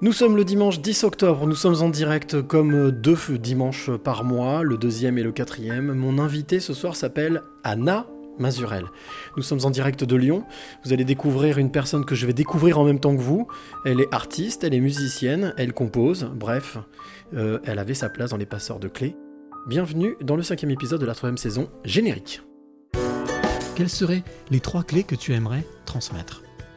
Nous sommes le dimanche 10 octobre, nous sommes en direct comme deux dimanches par mois, le deuxième et le quatrième. Mon invité ce soir s'appelle Anna Mazurel. Nous sommes en direct de Lyon. Vous allez découvrir une personne que je vais découvrir en même temps que vous. Elle est artiste, elle est musicienne, elle compose, bref, euh, elle avait sa place dans les passeurs de clés. Bienvenue dans le cinquième épisode de la troisième saison, générique. Quelles seraient les trois clés que tu aimerais transmettre?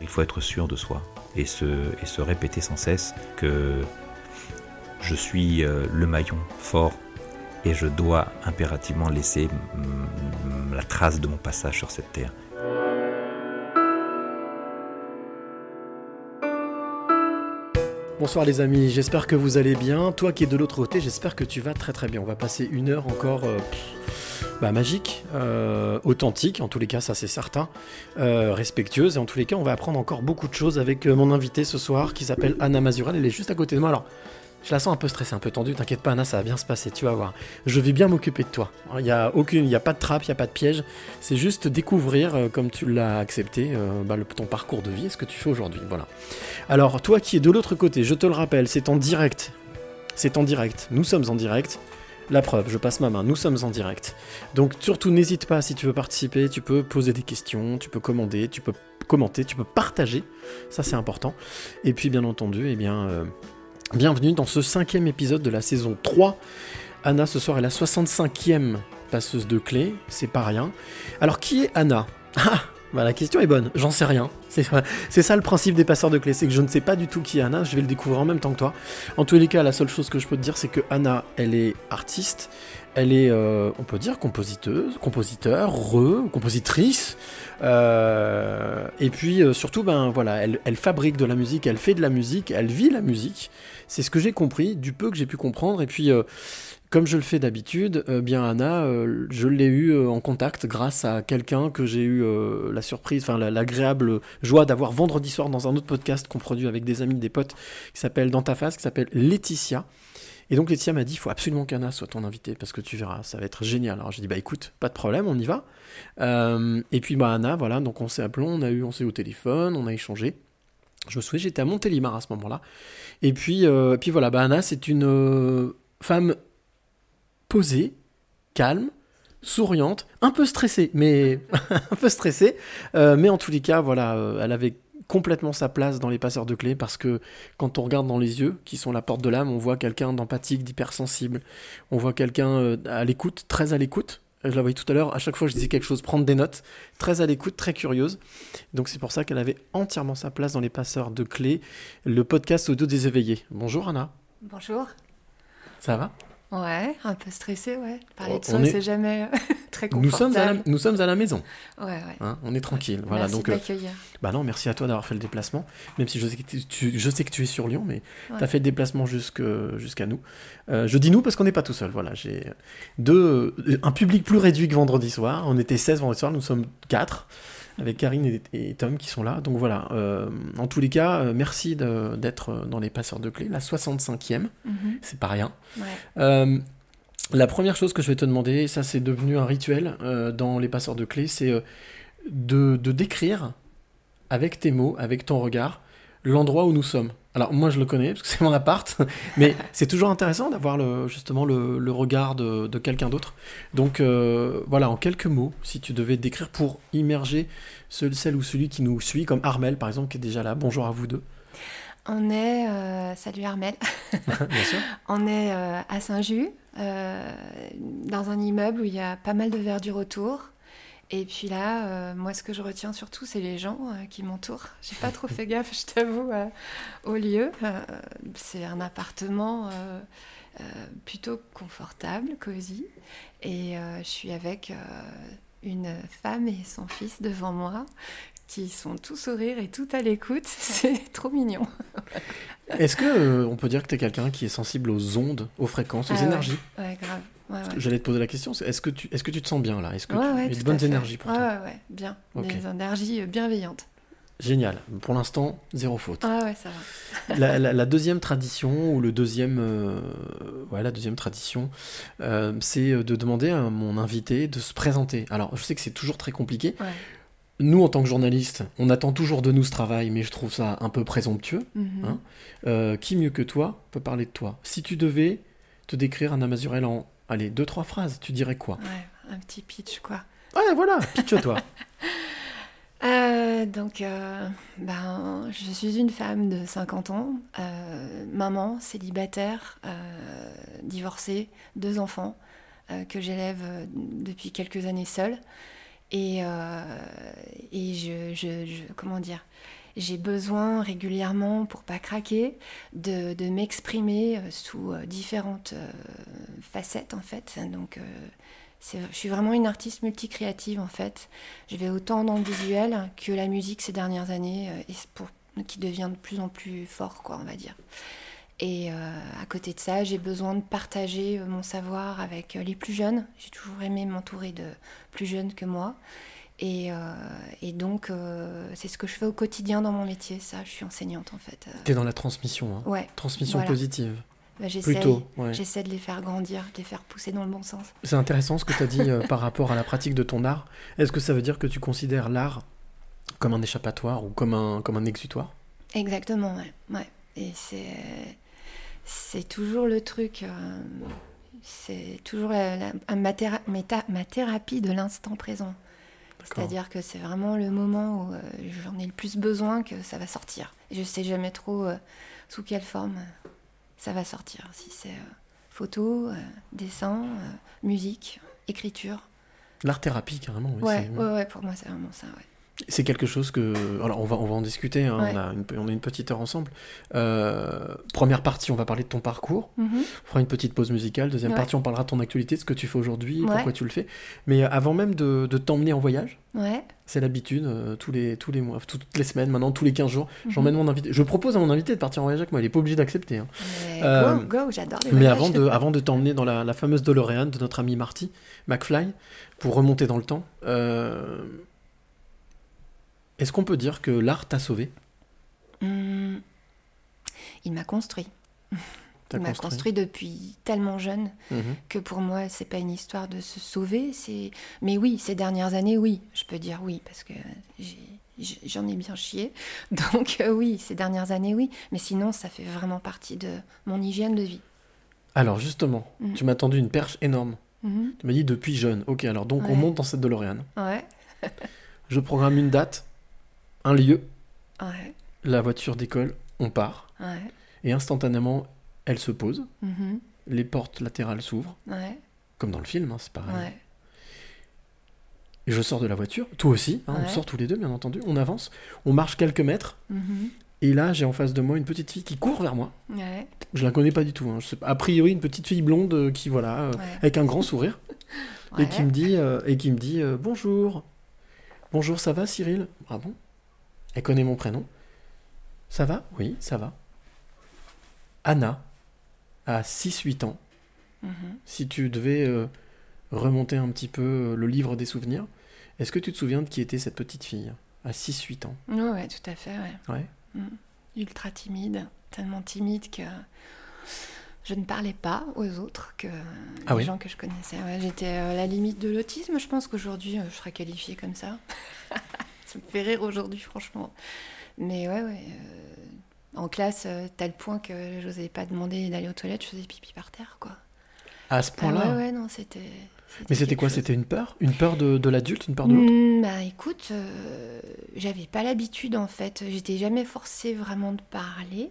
Il faut être sûr de soi et se, répéter sans cesse que je suis euh, le maillon fort et je dois impérativement laisser la trace de mon passage sur cette terre. Bonsoir les amis, j'espère que vous allez bien. Toi qui es de l'autre côté, j'espère que tu vas très très bien. On va passer une heure encore euh, bah, magique, euh, authentique, en tous les cas ça c'est certain, euh, respectueuse. Et en tous les cas on va apprendre encore beaucoup de choses avec mon invité ce soir qui s'appelle Anna Mazural. Elle est juste à côté de moi. Alors je la sens un peu stressée, un peu tendue. T'inquiète pas, Anna, ça va bien se passer. Tu vas voir. Je vais bien m'occuper de toi. Il n'y a a pas de trappe, il n'y a pas de piège. C'est juste découvrir, euh, comme tu l'as accepté, euh, bah, ton parcours de vie et ce que tu fais aujourd'hui. Voilà. Alors, toi qui es de l'autre côté, je te le rappelle, c'est en direct. C'est en direct. Nous sommes en direct. La preuve, je passe ma main, nous sommes en direct. Donc surtout n'hésite pas si tu veux participer, tu peux poser des questions, tu peux commander, tu peux commenter, tu peux partager, ça c'est important. Et puis bien entendu, eh bien, euh, Bienvenue dans ce cinquième épisode de la saison 3. Anna, ce soir, est la 65e passeuse de clés, c'est pas rien. Alors, qui est Anna? Ah bah, La question est bonne, j'en sais rien. C'est ça le principe des passeurs de clés, c'est que je ne sais pas du tout qui est Anna, je vais le découvrir en même temps que toi. En tous les cas, la seule chose que je peux te dire, c'est que Anna, elle est artiste, elle est, euh, on peut dire, compositeuse, compositeur, re, compositrice. Euh, et puis euh, surtout, ben voilà, elle, elle, fabrique de la musique, elle fait de la musique, elle vit la musique. C'est ce que j'ai compris, du peu que j'ai pu comprendre. Et puis, comme je le fais d'habitude, euh, bien Anna, euh, je l'ai eu en contact grâce à quelqu'un que j'ai eu la surprise, enfin l'agréable joie d'avoir vendredi soir dans un autre podcast qu'on produit avec des amis, des potes, qui s'appelle Dans ta face, qui s'appelle Laetitia. Et donc Laetitia m'a dit, il faut absolument qu'Anna soit ton invité parce que tu verras, ça va être génial. Alors j'ai dit, bah écoute, pas de problème, on y va. et puis bah Anna, voilà, donc on s'est appelé, on a eu, on s'est au téléphone, on a échangé. Je me souviens, j'étais à Montélimar à ce moment-là. Et puis, euh, puis voilà, bah Anna, c'est une euh, femme posée, calme, souriante, un peu stressée, mais un peu stressée. Euh, mais en tous les cas, voilà, elle avait complètement sa place dans les passeurs de clés parce que quand on regarde dans les yeux, qui sont la porte de l'âme, on voit quelqu'un d'empathique, d'hypersensible. On voit quelqu'un à l'écoute, très à l'écoute, je la voyais tout à l'heure, à chaque fois je disais quelque chose, prendre des notes, très à l'écoute, très curieuse. Donc c'est pour ça qu'elle avait entièrement sa place dans les passeurs de clés, le podcast audio des éveillés. Bonjour Anna. Bonjour. Ça va? Ouais, un peu stressé, ouais. Parler de ça, c'est jamais euh, très confortable. Nous sommes à la, nous sommes à la maison. Ouais, ouais. Hein, on est tranquille. Voilà, merci donc, de m'accueillir. bah non, merci à toi d'avoir fait le déplacement. Même si je sais que tu, je sais que tu es sur Lyon, mais tu as fait le déplacement jusqu'à nous. Euh, je dis nous parce qu'on n'est pas tout seul. Voilà, j'ai deux, un public plus réduit que vendredi soir. On était 16 vendredi soir, nous sommes 4 avec Karine et, Tom qui sont là. Donc voilà, euh, en tous les cas, euh, merci d'être dans les passeurs de clés, la 65e, mhm. c'est pas rien. Euh, la première chose que je vais te demander, ça c'est devenu un rituel dans les passeurs de clés, c'est de, de décrire avec tes mots, avec ton regard, l'endroit où nous sommes. Alors moi je le connais parce que c'est mon appart, mais c'est toujours intéressant d'avoir le, justement le, regard de, quelqu'un d'autre. Donc euh, voilà, en quelques mots, si tu devais décrire pour immerger celle ou celui qui nous suit, comme Armel par exemple qui est déjà là. Bonjour à vous deux. On est, euh, salut Armel, Bien sûr. on est euh, à Saint-Just, dans un immeuble où il y a pas mal de verdure autour. Et puis là, euh, moi, ce que je retiens surtout, c'est les gens euh, qui m'entourent. J'ai pas trop fait gaffe, je t'avoue, euh, au lieu. c'est un appartement plutôt confortable, cosy. Et je suis avec une femme et son fils devant moi qui sont tout sourire et tout à l'écoute. C'est trop mignon. Est-ce que on peut dire que tu es quelqu'un qui est sensible aux ondes, aux fréquences, aux Ah ouais. énergies? Ouais, grave. Ouais, ouais. J'allais te poser la question, est-ce que, tu, est-ce que tu te sens bien là? Est-ce que Ouais, tu as de bonnes énergies pour toi? Ouais, ouais, bien. Des énergies euh, bienveillantes. Génial. Pour l'instant, zéro faute. Ah ouais, ça va. la, la- la deuxième tradition, ou le deuxième, euh, ouais, la deuxième tradition, euh, c'est de demander à mon invité de se présenter. Alors, je sais que c'est toujours très compliqué. Ouais. Nous, en tant que journalistes, on attend toujours de nous ce travail, mais je trouve ça un peu présomptueux. Mhm. Hein Euh, qui mieux que toi peut parler de toi? Si tu devais te décrire Anna Mazurel en, allez, deux, trois phrases, tu dirais quoi? Ouais, un petit pitch, quoi. Ouais, voilà, pitch-toi. Euh, donc, euh, ben, je suis une femme de 50 ans, euh, maman, célibataire, euh, divorcée, deux enfants euh, que j'élève euh, depuis quelques années seule. Et, euh, et je, je- je- comment dire, j'ai besoin régulièrement, pour pas craquer, de, m'exprimer euh, sous euh, différentes euh, facettes en fait. Donc, je suis vraiment une artiste multicréative en fait. Je vais autant dans le visuel que la musique ces dernières années, et pour, qui devient de plus en plus fort, quoi, on va dire. Et à côté de ça, j'ai besoin de partager mon savoir avec les plus jeunes. J'ai toujours aimé m'entourer de plus jeunes que moi. Et, euh, et donc, euh, c'est ce que je fais au quotidien dans mon métier, ça. Je suis enseignante, en fait. Euh, T'es dans la transmission, hein. ouais, transmission Voilà. positive. bah, j'essaie, Plutôt, ouais. j'essaie de les faire grandir, de les faire pousser dans le bon sens. C'est intéressant ce que tu as dit euh, par rapport à la pratique de ton art. Est-ce que ça veut dire que tu considères l'art comme un échappatoire ou comme un, comme un exutoire? Exactement, ouais. ouais. Et c'est, c'est toujours le truc. c'est toujours la- la- un- ma, théra- méta- ma thérapie de l'instant présent. C'est-à-dire que c'est vraiment le moment où euh, j'en ai le plus besoin que ça va sortir. Et je sais jamais trop euh, sous quelle forme euh, ça va sortir. Si c'est photo, dessin, musique, écriture. L'art-thérapie, carrément. oui, Ouais, c'est- ouais, ouais, pour moi c'est vraiment ça. Ouais. C'est quelque chose que. Alors, on va, on va en discuter, hein, Ouais. on, a une, on a une petite heure ensemble. Euh, première partie, on va parler de ton parcours. Mhm. On fera une petite pause musicale. Deuxième Ouais. partie, on parlera de ton actualité, de ce que tu fais aujourd'hui, Ouais. pourquoi tu le fais. Mais euh, avant même de, de t'emmener en voyage, c'est l'habitude, euh, tous, les, tous les mois, toutes les semaines, maintenant, tous les 15 jours, Mhm. j'emmène mon invité. Je propose à mon invité de partir en voyage avec moi, il n'est pas obligé d'accepter. hein. Mais Euh, go, go, j'adore les Mais avant de, avant de t'emmener dans la, la fameuse DeLorean de notre ami Marty McFly, pour remonter dans le temps, est-ce qu'on peut dire que l'art t'a sauvé? Hum, il m'a construit. Il m'a construit depuis tellement jeune Mhm. que pour moi, c'est pas une histoire de se sauver. C'est, mais oui, ces dernières années, oui, je peux dire oui parce que j'en ai bien chié. Donc euh, oui, ces dernières années, oui. Mais sinon, ça fait vraiment partie de mon hygiène de vie. Alors justement, Mhm. tu m'as tendu une perche énorme. Tu m'as dit depuis jeune. Ok, alors donc on monte dans cette DeLorean. Ouais, Je programme une date, un lieu, ouais, la voiture décolle, on part. ouais. Et instantanément, elle se pose, Mhm. les portes latérales s'ouvrent, Ouais, comme dans le film, hein, c'est pareil. Et je sors de la voiture, toi aussi, hein, on sort tous les deux, bien entendu. On avance, on marche quelques mètres, Mhm. et là, j'ai en face de moi une petite fille qui court vers moi. Je la connais pas du tout. hein, je sais pas. A priori, une petite fille blonde euh, qui, voilà, euh, avec un grand sourire, et qui me dit, euh, et qui me dit euh, bonjour. Bonjour, ça va, Cyril? Ah bon? Elle connaît mon prénom. Ça va? Oui, ça va. Anna a 6-8 ans. Mhm. Si tu devais euh, remonter un petit peu euh, le livre des souvenirs, est-ce que tu te souviens de qui était cette petite fille à 6-8 ans? Ouais, ouais, tout à fait, ouais. Ouais. ultra timide, tellement timide que je ne parlais pas aux autres que Ah les oui? gens que je connaissais. Ouais, J'étais à la limite de l'autisme, je pense qu'aujourd'hui euh, je serais qualifiée comme ça. ça me fait rire aujourd'hui, franchement. Mais ouais, ouais. euh, en classe, euh, tel point que j'osais pas demander d'aller aux toilettes, je faisais pipi par terre, quoi. À ce Ah point-là ouais, ouais, non, c'était. Mais c'était quoi. C'était une peur? Une peur de, de l'adulte Une peur de l'autre? Hmm, Bah écoute, euh, j'avais pas l'habitude en fait. J'étais jamais forcée vraiment de parler.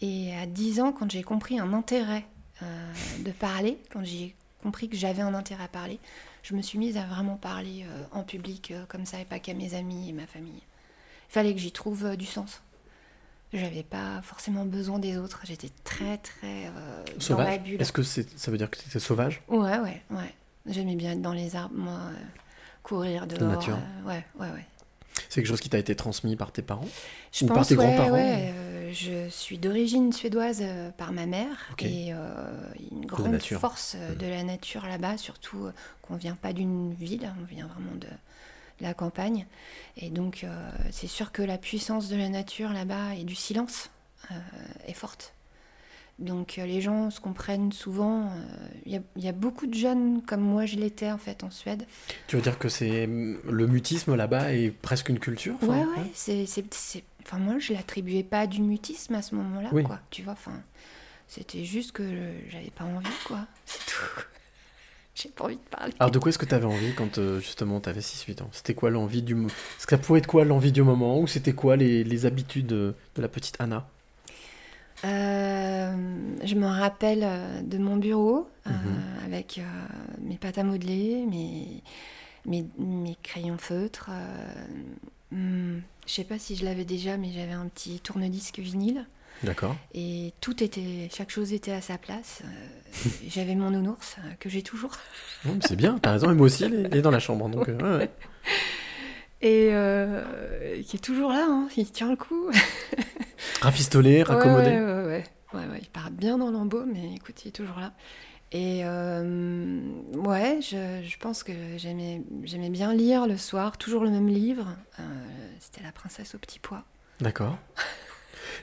Et à 10 ans, quand j'ai compris un intérêt euh, de parler, quand j'ai compris que j'avais un intérêt à parler, je me suis mise à vraiment parler euh, en public euh, comme ça et pas qu'à mes amis et ma famille. Il fallait que j'y trouve euh, du sens. J'avais pas forcément besoin des autres. J'étais très très dans ma Sauvage bulle. Est-ce que ça veut dire que tu étais sauvage? Ouais, ouais, ouais. J'aimais bien être dans les arbres, moi, courir dehors. nature. euh, ouais, ouais, ouais. C'est quelque chose qui t'a été transmis par tes parents? Je Ou par pense, tes ouais, grands-parents ouais, je suis d'origine suédoise euh, par ma mère Ok. et euh, une grande force euh, Mhm. de la nature là-bas, surtout qu'on vient pas d'une ville, on vient vraiment de, la campagne. Et donc, euh, c'est sûr que la puissance de la nature là-bas et du silence euh, est forte. Donc, euh, les gens se comprennent souvent. Il y, a- il y a beaucoup de jeunes comme moi, je l'étais en fait en Suède. Tu veux dire que c'est le mutisme là-bas est presque une culture enfin, Ouais, ouais, c'est, c'est- Enfin, moi, je l'attribuais pas à du mutisme à ce moment-là, Oui. quoi. Tu vois, enfin, c'était juste que je- j'avais pas envie, quoi. C'est tout. J'ai pas envie de parler. Alors de quoi est-ce que tu avais envie quand euh, justement tu avais 6-8 ans? C'était quoi l'envie du moment Est-ce que ça pouvait être quoi l'envie du moment ou c'était quoi les, les habitudes de, de la petite Anna? Euh, je me rappelle euh, de mon bureau euh, Mhm. avec euh, mes pâtes à modeler, mes, mes, mes crayons feutres. euh, hmm, je sais pas si je l'avais déjà, mais j'avais un petit tourne-disque vinyle. D'accord. Et tout était, chaque chose était à sa place. Euh, J'avais mon nounours euh, que j'ai toujours. Mais c'est bien, t'as raison, et moi aussi, elle est, dans la chambre. Donc, euh, ouais. Et euh, qui est toujours là, hein, il tient le coup. Rafistolé, raccommodé. Ouais, ouais, ouais, ouais. Ouais, ouais, il part bien dans l'embeau, mais écoute, il est toujours là. Et euh, ouais, je, je pense que j'aimais, j'aimais bien lire le soir, toujours le même livre. Euh, c'était La princesse au petit pois. D'accord.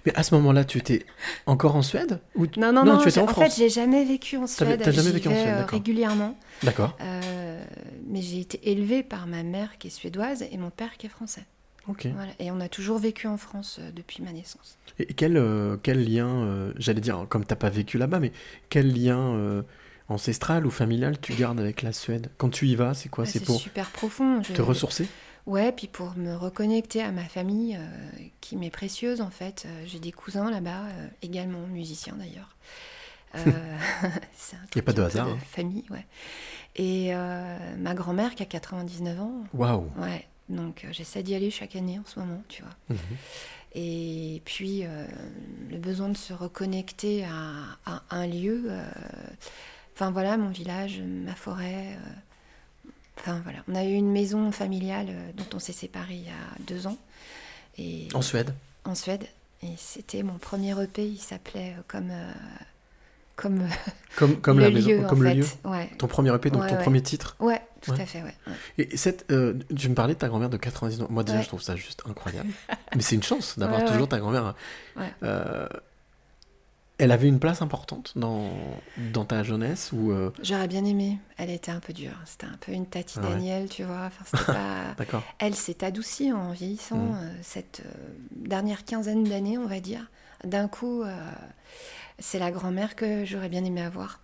Mais à ce moment-là, tu étais encore en Suède ou... Non, non, Non, non, tu étais en en, France. fait, j'ai jamais vécu en Suède. t'as jamais vécu en Suède, euh, d'accord. régulièrement. D'accord. Euh, mais j'ai été élevée par ma mère qui est suédoise et mon père qui est français. Ok. Voilà. Et on a toujours vécu en France euh, depuis ma naissance. Et quel, euh, quel lien, euh, j'allais dire, comme t'as pas vécu là-bas, mais quel lien ancestral ou familial tu gardes avec la Suède? Quand tu y vas, c'est quoi? Ah, C'est pour super profond. Je- te ressourcer? Ouais, puis pour me reconnecter à ma famille qui m'est précieuse en fait. J'ai des cousins là-bas, également musiciens d'ailleurs. Euh, c'est un Y a pas de hasard, hein. famille, ouais. Et ma grand-mère qui a 99 ans, Waouh ouais. Donc euh, j'essaie d'y aller chaque année en ce moment, tu vois. Mhm. Et puis euh, le besoin de se reconnecter à, à un lieu. euh, Enfin voilà, mon village, ma forêt. Enfin voilà, on a eu une maison familiale dont on s'est séparés il y a deux ans. Et En Suède en Suède. Et c'était mon premier EP, il s'appelait comme, euh, comme Comme, comme le la maison, lieu, comme le fait. lieu Ouais. Ton premier EP, donc Ouais, ton ouais. premier titre. ouais, tout à fait, ouais. Et cette, euh, tu me parlais de ta grand-mère de 90 ans. Moi déjà, je trouve ça juste incroyable. Mais c'est une chance d'avoir toujours ta grand-mère. Ouais. Euh, elle avait une place importante dans, dans ta jeunesse ou euh, J'aurais bien aimé. Elle était un peu dure. C'était un peu une Tati Ah. Daniel, tu vois. Enfin, pas... Elle s'est adoucie en vieillissant Mhm. euh, cette dernière quinzaine d'années, on va dire. D'un coup, c'est la grand-mère que j'aurais bien aimé avoir.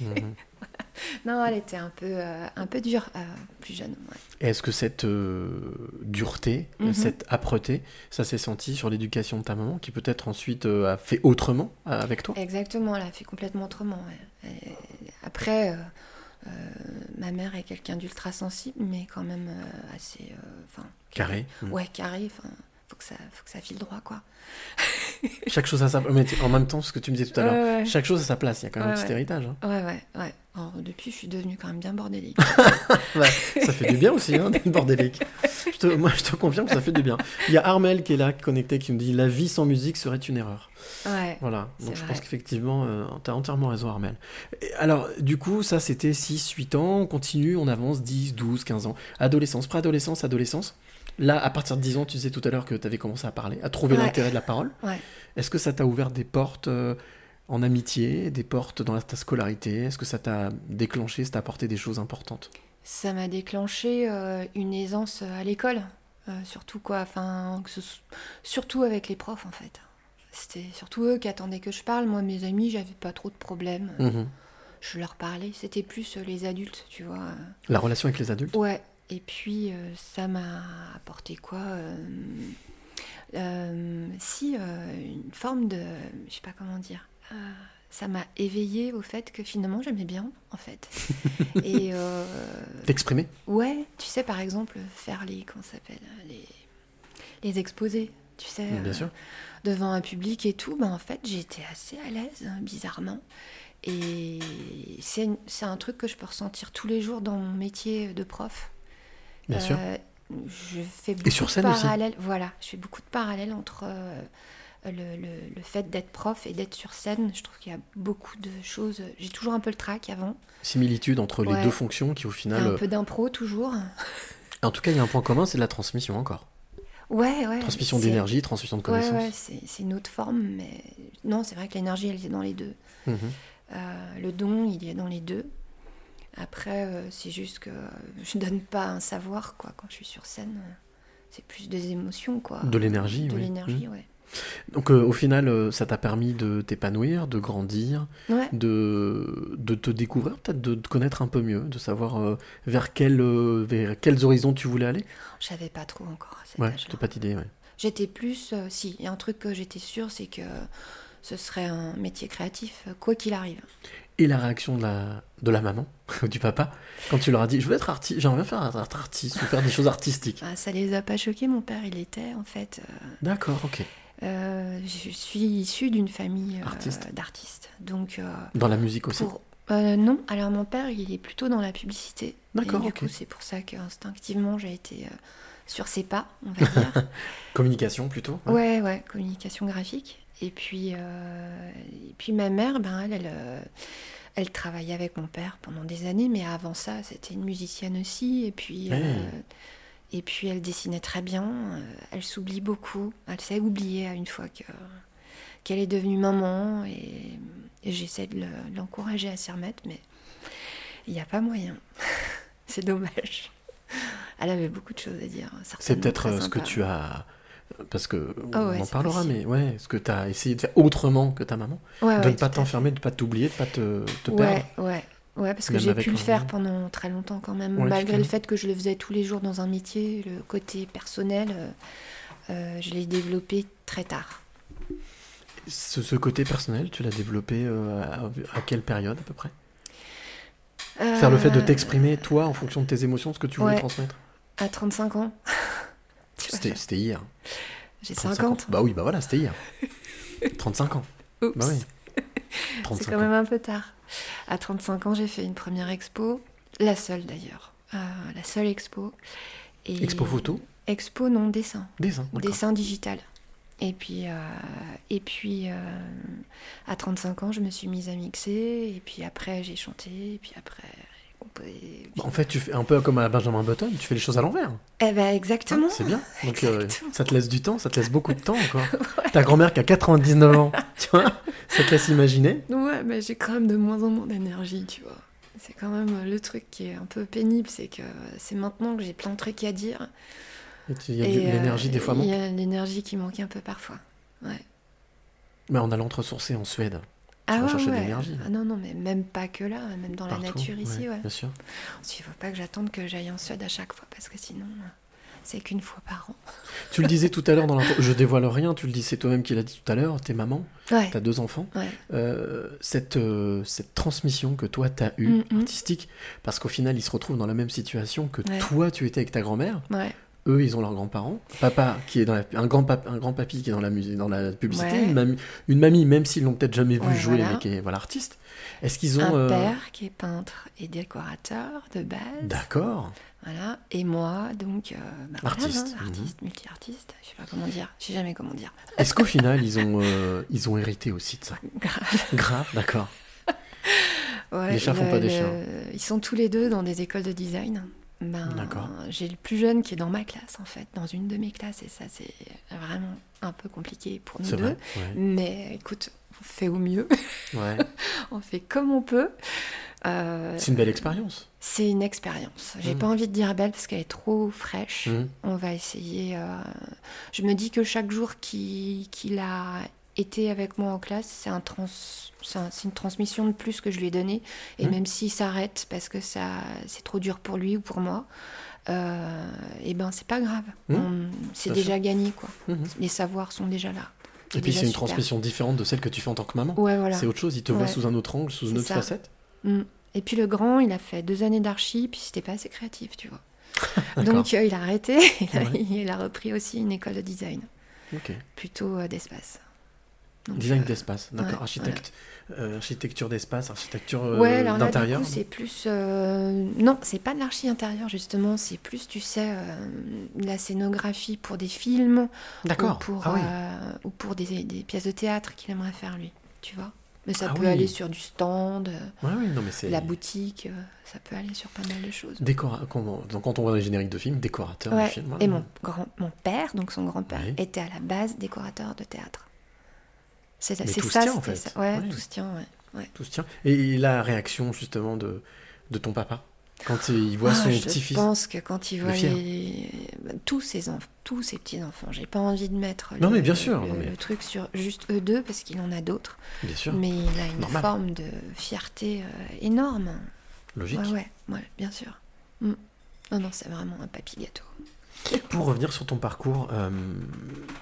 Mhm. non, elle était un peu, euh, un peu dure, euh, plus jeune. ouais. Est-ce que cette euh, dureté, Mhm. cette âpreté, ça s'est senti sur l'éducation de ta maman, qui peut-être ensuite a fait autrement avec toi? Exactement, elle a fait complètement autrement. ouais. Et après, ma mère est quelqu'un d'ultra sensible, mais quand même assez. Carré. Mhm. ouais, carré. Faut que ça, faut que ça file droit, quoi. Chaque chose à sa place. En même temps, ce que tu me disais tout à l'heure, Ouais, ouais. chaque chose à sa place. Il y a quand même Ouais, un petit héritage. hein. Ouais, ouais, ouais. Alors, depuis, je suis devenue quand même bien bordélique. Ouais, ça fait du bien aussi, hein, d'être bordélique. Je te- moi, je te confirme que ça fait du bien. Il y a Armel qui est là, connecté, qui me dit La vie sans musique serait une erreur. Ouais. Voilà, donc je vrai. pense qu'effectivement, euh, tu as entièrement raison, Armel. Et alors, du coup, ça c'était 6, 8 ans, on continue, on avance 10, 12, 15 ans. Adolescence, préadolescence, adolescence. Là, à partir de 10 ans, tu disais tout à l'heure que tu avais commencé à parler, à trouver Ouais. l'intérêt de la parole. Ouais. Est-ce que ça t'a ouvert des portes euh, en amitié, des portes dans ta scolarité? Est-ce que ça t'a déclenché, ça t'a apporté des choses importantes? Ça m'a déclenché euh, une aisance à l'école, euh, surtout quoi. Enfin, ce surtout avec les profs en fait. C'était surtout eux qui attendaient que je parle. Moi, mes amis, j'avais pas trop de problèmes. Mhm. Je leur parlais. C'était plus euh, les adultes, tu vois. La relation avec les adultes? Ouais. Et puis euh, ça m'a apporté quoi euh, euh, Si une forme de, je sais pas comment dire. ça m'a éveillée au fait que finalement j'aimais bien en fait. Et euh, T'exprimer? Ouais, tu sais, par exemple, faire les, comment s'appelle, les, les exposés, tu sais, Bien euh, sûr. devant un public et tout, ben, en fait, j'étais assez à l'aise, hein, bizarrement. Et c'est un truc que je peux ressentir tous les jours dans mon métier de prof. Bien sûr. Euh, je fais beaucoup sur de scène aussi parallèles. Voilà, je fais beaucoup de parallèles entre euh, le, le- le fait d'être prof et d'être sur scène. Je trouve qu'il y a beaucoup de choses. J'ai toujours un peu le trac avant. Similitude entre les Ouais. deux fonctions qui au final... a un euh, peu d'impro toujours. En tout cas, il y a un point commun, c'est de la transmission encore. Ouais, ouais. Transmission d'énergie, transmission de connaissances. ouais, c'est c'est une autre forme, mais non, c'est vrai que l'énergie, elle est dans les deux. Mhm. Euh, le don, il est dans les deux. Après, euh, c'est juste que je donne pas un savoir, quoi. Quand je suis sur scène, euh, c'est plus des émotions, quoi. De l'énergie, De oui. l'énergie, Mhm. ouais. Donc euh, au final, euh, ça t'a permis de t'épanouir, de grandir, Ouais. de, de te découvrir, peut-être de te connaître un peu mieux, de savoir euh, vers, quel, vers quels horizons tu voulais aller? Je savais pas trop encore à cet Ouais, pas d'idée, ouais. J'étais plus, si, il y a un truc que j'étais sûre, c'est que ce serait un métier créatif, quoi qu'il arrive. Et la réaction de la, de la maman ou du papa quand tu leur as dit je veux être artiste, j'aimerais bien faire être artiste ou faire des choses artistiques. Ah, ça les a pas choqués, mon père, il était, en fait. euh, D'accord, ok. euh, je suis issue d'une famille euh, Artiste. d'artistes. Donc, Dans la musique aussi. pour. non, alors mon père, il est plutôt dans la publicité. D'accord, ok. coup, c'est pour ça qu'instinctivement, j'ai été sur ses pas, on va dire. Communication plutôt. ouais. Ouais, ouais, communication graphique. Et puis, euh, et puis ma mère, ben, elle, elle, euh, elle travaillait avec mon père pendant des années, mais avant ça, c'était une musicienne aussi. Et puis, euh, et puis elle dessinait très bien. Elle s'oublie beaucoup. Elle s'est oubliée à une fois que qu'elle est devenue maman. Et, et j'essaie de le- de l'encourager à s'y remettre, mais il n'y a pas moyen. C'est dommage. Elle avait beaucoup de choses à dire. C'est certainement peut-être ce que tu as. Parce que Ah on ouais, en parlera, possible. mais ouais, ce que tu as essayé de faire autrement que ta maman. Ouais, de ouais, ne pas t'enfermer, de ne pas t'oublier, de ne pas te, te perdre. ouais, ouais, parce que j'ai pu le faire pendant très longtemps quand même, malgré le fait que je le faisais tous les jours dans un métier, le côté personnel, euh, euh, je l'ai développé très tard. Ce, ce côté personnel, tu l'as développé euh, à, à quelle période à peu près? Faire le fait de Euh, t'exprimer, toi, en fonction de tes émotions, ce que tu voulais transmettre? À 35 ans. C'était hier. J'ai 35 50. ans. Bah oui, bah voilà, c'était hier. 35 ans. Oups. Bah oui. C'est 35 quand ans. même un peu tard. À 35 ans, j'ai fait une première expo, la seule d'ailleurs, Euh, la seule expo. Et... Expo photo Expo non dessin. Dessin, dessin digital. Et puis, euh, et puis euh, à 35 ans, je me suis mise à mixer. Et puis après, j'ai chanté. Et puis après, En fait, tu fais un peu comme à Benjamin Button, tu fais les choses à l'envers. Eh ben, exactement. c'est bien. Donc euh, ça te laisse du temps, ça te laisse beaucoup de temps encore. Ta grand-mère qui a 99 ans, tu vois, ça te laisse imaginer. Ouais, mais j'ai quand même de moins en moins d'énergie, tu vois. C'est quand même le truc qui est un peu pénible, c'est que c'est maintenant que j'ai plein de trucs à dire. Et Il y a euh, l'énergie des fois Il y a l'énergie qui manque un peu parfois. Ouais. Mais en allant te ressourcer en Suède, Ah vas ouais, chercher de l'énergie. Ah non, non, mais même pas que là, même dans la nature ici, ouais. Bien sûr. Il faut pas que j'attende que j'aille en Suède à chaque fois, parce que sinon, c'est qu'une fois par an. Tu le disais tout à l'heure dans l'intro, je dévoile rien, tu le dis, c'est toi-même qui l'as dit tout à l'heure, t'es maman, Ouais, t'as deux enfants. ouais. Euh, cette, euh, cette transmission que toi t'as eue, Mm, mm. artistique, parce qu'au final ils se retrouvent dans la même situation que Ouais. toi tu étais avec ta grand-mère, Ouais, eux ils ont leurs grands-parents, papa qui est dans la- un grand pap- un grand papy qui est dans la musique, dans la publicité, Ouais. une, mamie, une mamie même s'ils l'ont peut-être jamais vu Ouais, jouer voilà. mais qui est voilà artiste. Est-ce qu'ils ont un euh, père qui est peintre et décorateur de base. D'accord. Voilà. Et moi, donc, euh, bah voilà, Artiste, hein, mhm. artiste, multi-artiste. Je sais pas comment dire. Je sais jamais comment dire. Est-ce qu'au final ils ont euh, ils ont hérité aussi de ça? Grave. Grave, d'accord. Ouais, Les chats font le- pas des le- chiens. Ils sont tous les deux dans des écoles de design. Ben. J'ai le plus jeune qui est dans ma classe, en fait, dans une de mes classes. Et ça, c'est vraiment un peu compliqué pour nous deux. vrai. Ouais. Mais écoute, on fait au mieux. ouais. on fait comme on peut. Euh, C'est une belle expérience. c'est une expérience. J'ai Mm. pas envie de dire belle parce qu'elle est trop fraîche. Mhm. On va essayer. euh, Je me dis que chaque jour qui- qu'il a été avec moi en classe, c'est un trans... c'est un- c'est une transmission de plus que je lui ai donnée. Et Mhm. même s'il s'arrête parce que ça c'est trop dur pour lui ou pour moi, euh, et ben c'est pas grave. On- C'est déjà gagné quoi. Mhm. Les savoirs sont déjà là. Et puis c'est une super. transmission différente de celle que tu fais en tant que maman. Ouais voilà. C'est autre chose, il te voit sous un autre angle, sous une autre ça. facette. Mm. Et puis le grand, il a fait deux années d'archi, puis c'était pas assez créatif, tu vois. Donc euh, il a arrêté, il a, Ouais. il a repris aussi une école de design, plutôt euh, d'espace. Design euh, d'espace, d'accord. ouais, Architecte, euh, architecture d'espace, architecture euh, Ouais, alors d'intérieur. c'est plus. euh, Non, c'est pas de l'archi intérieur, justement. C'est plus, tu sais, euh, de la scénographie pour des films. D'accord. Ou pour, Ah oui. euh, ou pour des, des pièces de théâtre qu'il aimerait faire, lui. Tu vois Mais ça Ah peut oui. aller sur du stand, euh, Ouais, oui, non mais c'est. la boutique. euh, ça peut aller sur pas mal de choses. Décora... Donc quand on voit les génériques de films, décorateur de films. Et mon, grand, mon père, donc son grand-père, Oui. était à la base décorateur de théâtre. C'est ça, tient, en fait. ça. Ouais, Ouais. tout se tient, ouais. Tout se tient. Et la réaction justement de, de ton papa quand il voit Ah, son je petit-fils? pense que quand il voit les- tous ses enfants, tous ses petits enfants, j'ai pas envie de mettre Non, le, mais bien sûr, le, non, mais- le truc sur juste eux deux parce qu'il en a d'autres, Bien sûr, mais il a une Normal. forme de fierté euh, énorme. logique. Ouais, ouais, ouais, bien sûr. Mm. Non, non, c'est vraiment un papy gâteau. Pour revenir sur ton parcours, euh,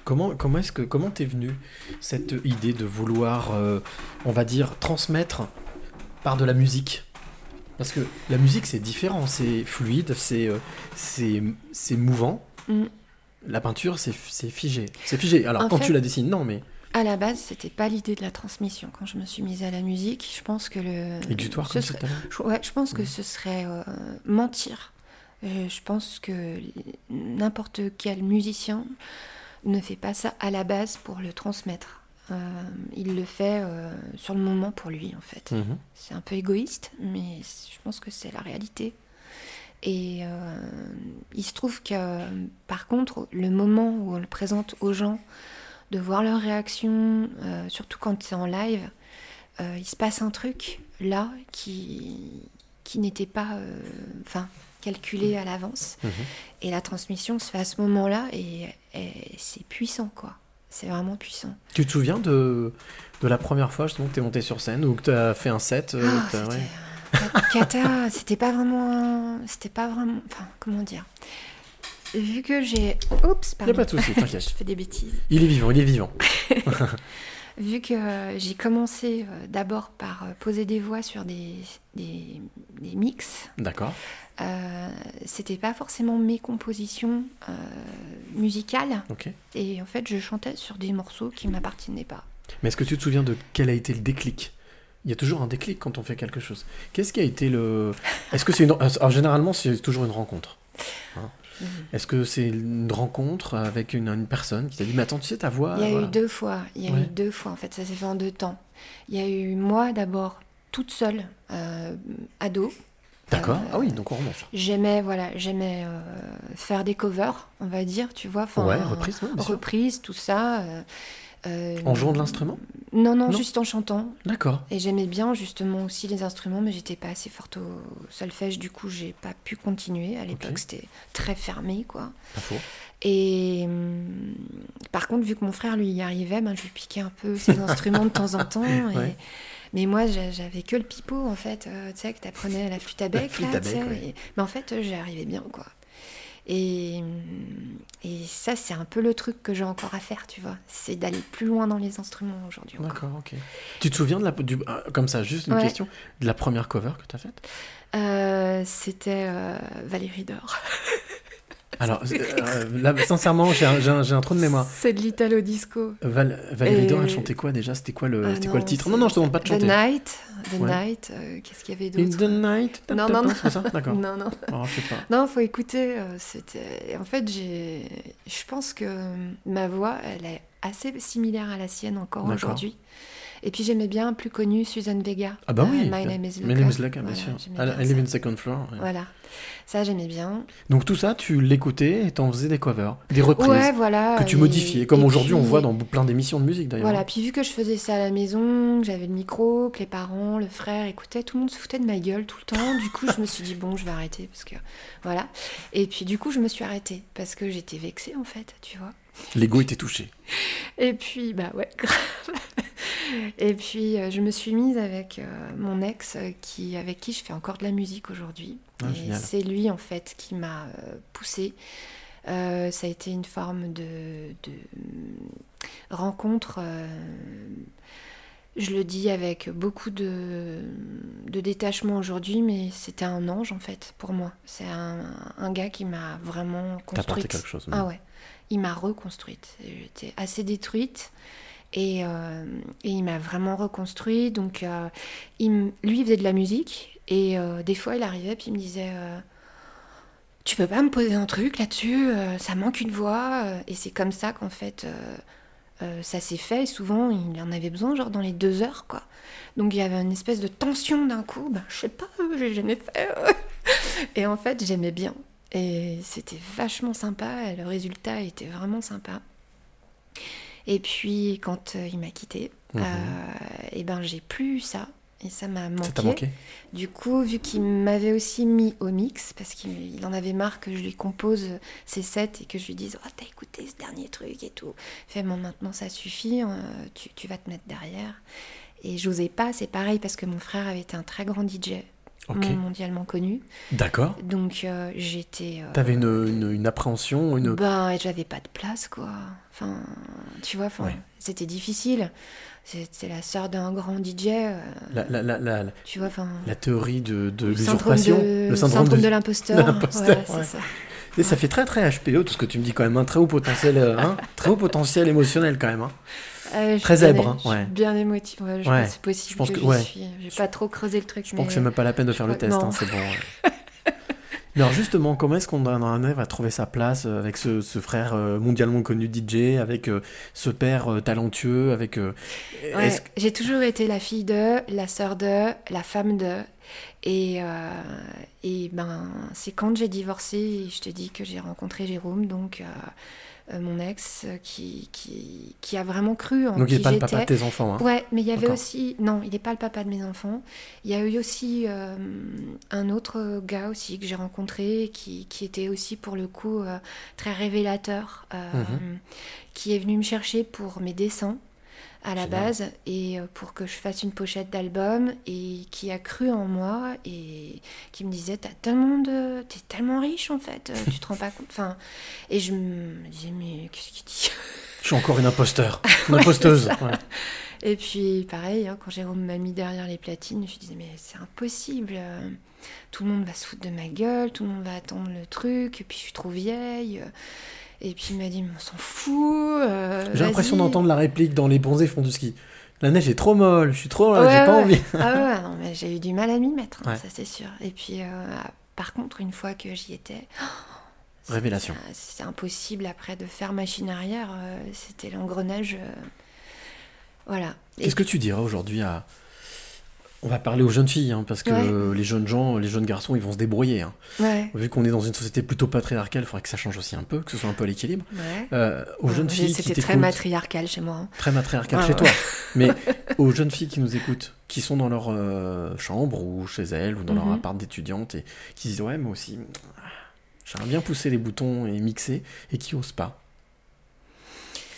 comment comment est-ce que comment t'es venu cette idée de vouloir, euh, on va dire, transmettre par de la musique? Parce que la musique c'est différent, c'est fluide, c'est euh, c'est c'est mouvant. Mm. La peinture c'est figé, c'est figé. Alors En quand fait- tu la dessines, non mais À la base, c'était pas l'idée de la transmission. Quand je me suis mise à la musique, je pense que le. exutoire ce comme serait- ça. Je, ouais, je pense que Mhm. ce serait euh, mentir. Euh, je pense que n'importe quel musicien ne fait pas ça à la base pour le transmettre. Euh, il le fait euh, sur le moment pour lui, en fait. Mhm. C'est un peu égoïste, mais je pense que c'est la réalité. Et euh, il se trouve que, par contre, le moment où on le présente aux gens, de voir leur réaction, surtout quand c'est en live, il se passe un truc là qui, qui n'était pas enfin, calculé à l'avance. Mhm. Et la transmission se fait à ce moment-là et, et c'est puissant, quoi. C'est vraiment puissant. Tu te souviens de, de la première fois justement que tu es monté sur scène ou que tu as fait un set euh, Ah, ouais. cata, c'était pas vraiment. C'était pas vraiment. Enfin, comment dire Vu que j'ai. Oups, Y a pardon. pas de souci, Je t'inquiète. fais des bêtises. Il est vivant, il est vivant. Vu que euh, j'ai commencé euh, d'abord par poser des voix sur des, des, des mix, D'accord. Euh, c'était pas forcément mes compositions euh, musicales. Et en fait, je chantais sur des morceaux qui m'appartenaient pas. Mais est-ce que tu te souviens de quel a été le déclic? Il y a toujours un déclic quand on fait quelque chose. Qu'est-ce qui a été le. Est-ce que c'est une. Alors, généralement, c'est toujours une rencontre. Hein? Mhm. Est-ce que c'est une rencontre avec une, une personne qui t'a dit Mais attends, tu sais, ta voix. Il y a voilà. eu deux fois. Il y a Ouais. eu deux fois, en fait. Ça s'est fait en deux temps. Il y a eu moi d'abord, toute seule, euh, ado. D'accord. Euh, Ah oui, donc on remonte. J'aimais, voilà, j'aimais euh, faire des covers, on va dire, tu vois. enfin, ouais, reprise, ouais, tout ça. euh, En jouant de l'instrument? Non, non, Non. juste en chantant. D'accord. Et j'aimais bien justement aussi les instruments, mais j'étais pas assez forte au solfège, du coup j'ai pas pu continuer. À l'époque c'était très fermé, quoi. Pas faux. Et hum, par contre, vu que mon frère lui y arrivait, ben, je lui piquais un peu ses instruments de temps en temps. et- Ouais. Mais moi, j'a- j'avais que le pipeau, en fait, euh, tu sais, que t'apprenais à la flûte à bec. flûte là, à bec, sais, ouais. et- Mais en fait, euh, j'y arrivais bien, quoi. Et, et ça, c'est un peu le truc que j'ai encore à faire, tu vois. C'est d'aller plus loin dans les instruments aujourd'hui. D'accord, ok. Tu te souviens de la. Du, ah, comme ça, juste une Ouais. question. De la première cover que tu as faite? Euh, C'était euh, Valérie Dor. Alors, euh, là, sincèrement, j'ai un, un- j'ai un trou de mémoire. C'est de l'italo disco. Val- Valérie Et- Dor, elle chantait quoi déjà? C'était quoi, le, Ah quoi le titre? Non, non, je te demande pas de The chanter. Night. The Ouais. Night. euh, Qu'est-ce qu'il y avait d'autre the night Non, non, non. C'est pas ça? D'accord. Non, non. Oh, je sais pas. Non, faut écouter. euh, C'était. En fait, j'ai. Je pense que ma voix, elle est assez similaire à la sienne encore aujourd'hui. Et puis j'aimais bien plus connue Susan Vega. Ah bah oui. Euh, My name is Luca. My name is Luca, bien Voilà, sûr. bien elle live in second floor. ouais. Voilà. Ça, j'aimais bien. Donc tout ça, tu l'écoutais et t'en faisais des covers, des reprises Ouais, voilà. que tu et- modifiais, comme aujourd'hui on voit dans plein d'émissions de musique d'ailleurs. Voilà, puis vu que je faisais ça à la maison, que j'avais le micro, que les parents, le frère écoutaient, tout le monde se foutait de ma gueule tout le temps. Du coup, je me suis dit, bon, je vais arrêter parce que. Voilà. Et puis, du coup, je me suis arrêtée parce que j'étais vexée en fait, tu vois. L'ego était touché. Et puis, bah ouais, grave. Et puis, euh, je me suis mise avec euh, mon ex, euh, qui, avec qui je fais encore de la musique aujourd'hui. Ah, c'est lui, en fait, qui m'a euh, poussée. Euh, ça a été une forme de, de rencontre. euh, je le dis avec beaucoup de, de détachement aujourd'hui, mais c'était un ange, en fait, pour moi. C'est un, un gars qui m'a vraiment construite. quelque chose. Ah ouais, il m'a reconstruite. J'étais assez détruite Et, euh, et il m'a vraiment reconstruit. Donc, il lui, il faisait de la musique. Et euh, des fois, il arrivait, puis il me disait euh, Tu peux pas me poser un truc là-dessus Euh, Ça manque une voix. Et c'est comme ça qu'en fait, ça s'est fait. Et souvent, il en avait besoin, genre dans les deux heures, quoi. Donc, il y avait une espèce de tension d'un coup. Ben, je sais pas, j'ai jamais fait. Et en fait, j'aimais bien. Et c'était vachement sympa. et Le résultat était vraiment sympa. Et puis, quand il m'a quitté, Mhm. et ben j'ai plus ça. Et ça m'a manqué. Manqué? Du coup, vu qu'il m'avait aussi mis au mix, parce qu'il il en avait marre que je lui compose ses sets et que je lui dise Oh, t'as écouté ce dernier truc et tout. Il fait Bon, maintenant ça suffit, euh, tu, tu vas te mettre derrière. Et j'osais pas, c'est pareil, parce que mon frère avait été un très grand DJ, Ok. mon- mondialement connu. D'accord. Donc euh, j'étais. euh, T'avais une, une, une appréhension, une. ben, j'avais pas de place, quoi. Enfin, tu vois, enfin, Ouais. c'était difficile. C'était la sœur d'un grand DJ, euh, La, la, la, tu vois, enfin. la théorie de, de l'usurpation. de, Le syndrome, de de- l'imposteur. Ouais, c'est ça. Et ça fait très très HPO, tout ce que tu me dis quand même, un très haut potentiel, hein, très haut potentiel émotionnel quand même. hein. Euh, suis Très zèbre, hein, ouais. bien émotive. Ouais, je Ouais, pense que c'est possible je pense que, que- ouais. suis. J'ai pas trop creusé le truc. Je pense que mais- c'est même pas la peine de faire le test, hein, c'est bon. Mais alors justement, comment est-ce qu'on en arrive à trouver sa place euh, avec ce, ce frère euh, mondialement connu DJ, avec euh, ce père talentueux, avec... Ouais, J'ai toujours été la fille de, la sœur de, la femme de. Et, euh, et ben, c'est quand j'ai divorcé, je te dis que j'ai rencontré Jérôme, donc euh, euh, mon ex, euh, qui, qui, qui a vraiment cru en Donc il qui n'est pas le papa de tes enfants. Hein. Ouais, mais il y avait aussi. Non, il n'est pas le papa de mes enfants. Il y a eu aussi euh, un autre gars aussi que j'ai rencontré qui, qui était aussi pour le coup euh, très révélateur, Mhm. qui est venu me chercher pour mes dessins à la Génial. base et euh, pour que je fasse une pochette d'album et qui a cru en moi et qui me disait t'as tellement de t'es tellement riche en fait euh, tu te rends pas compte enfin et je me disais mais qu'est-ce qu'il dit? Je suis encore une imposteur, une imposteuse. ouais. Et puis pareil, hein, quand Jérôme m'a mis derrière les platines, je me disais mais c'est impossible. euh, Tout le monde va se foutre de ma gueule, tout le monde va attendre le truc, et puis je suis trop vieille. Et puis il m'a dit mais on s'en fout. euh, J'ai l'impression d'entendre la réplique dans Les bronzés font du ski. La neige est trop molle, je suis trop... Ouais, j'ai pas ouais. envie. ah ouais, non, mais j'ai eu du mal à m'y mettre, hein, ça c'est sûr. Et puis euh, par contre, une fois que j'y étais. oh, Révélation. c'est- impossible après de faire machine arrière. euh, C'était l'engrenage. Voilà. Qu'est-ce que tu dirais aujourd'hui à... On va parler aux jeunes filles, hein, parce que Ouais. les jeunes gens, les jeunes garçons, ils vont se débrouiller. hein. Ouais, Vu qu'on est dans une société plutôt patriarcale, il faudrait que ça change aussi un peu, que ce soit un peu à l'équilibre. ouais. Euh, aux jeunes filles C'était très matriarcal chez moi. hein. très matriarcal chez toi, mais aux jeunes filles qui nous écoutent, qui sont dans leur euh, chambre ou chez elles ou dans leur Mhm. appart d'étudiante et qui disent ouais moi aussi, j'aimerais bien pousser les boutons et mixer et qui osent pas.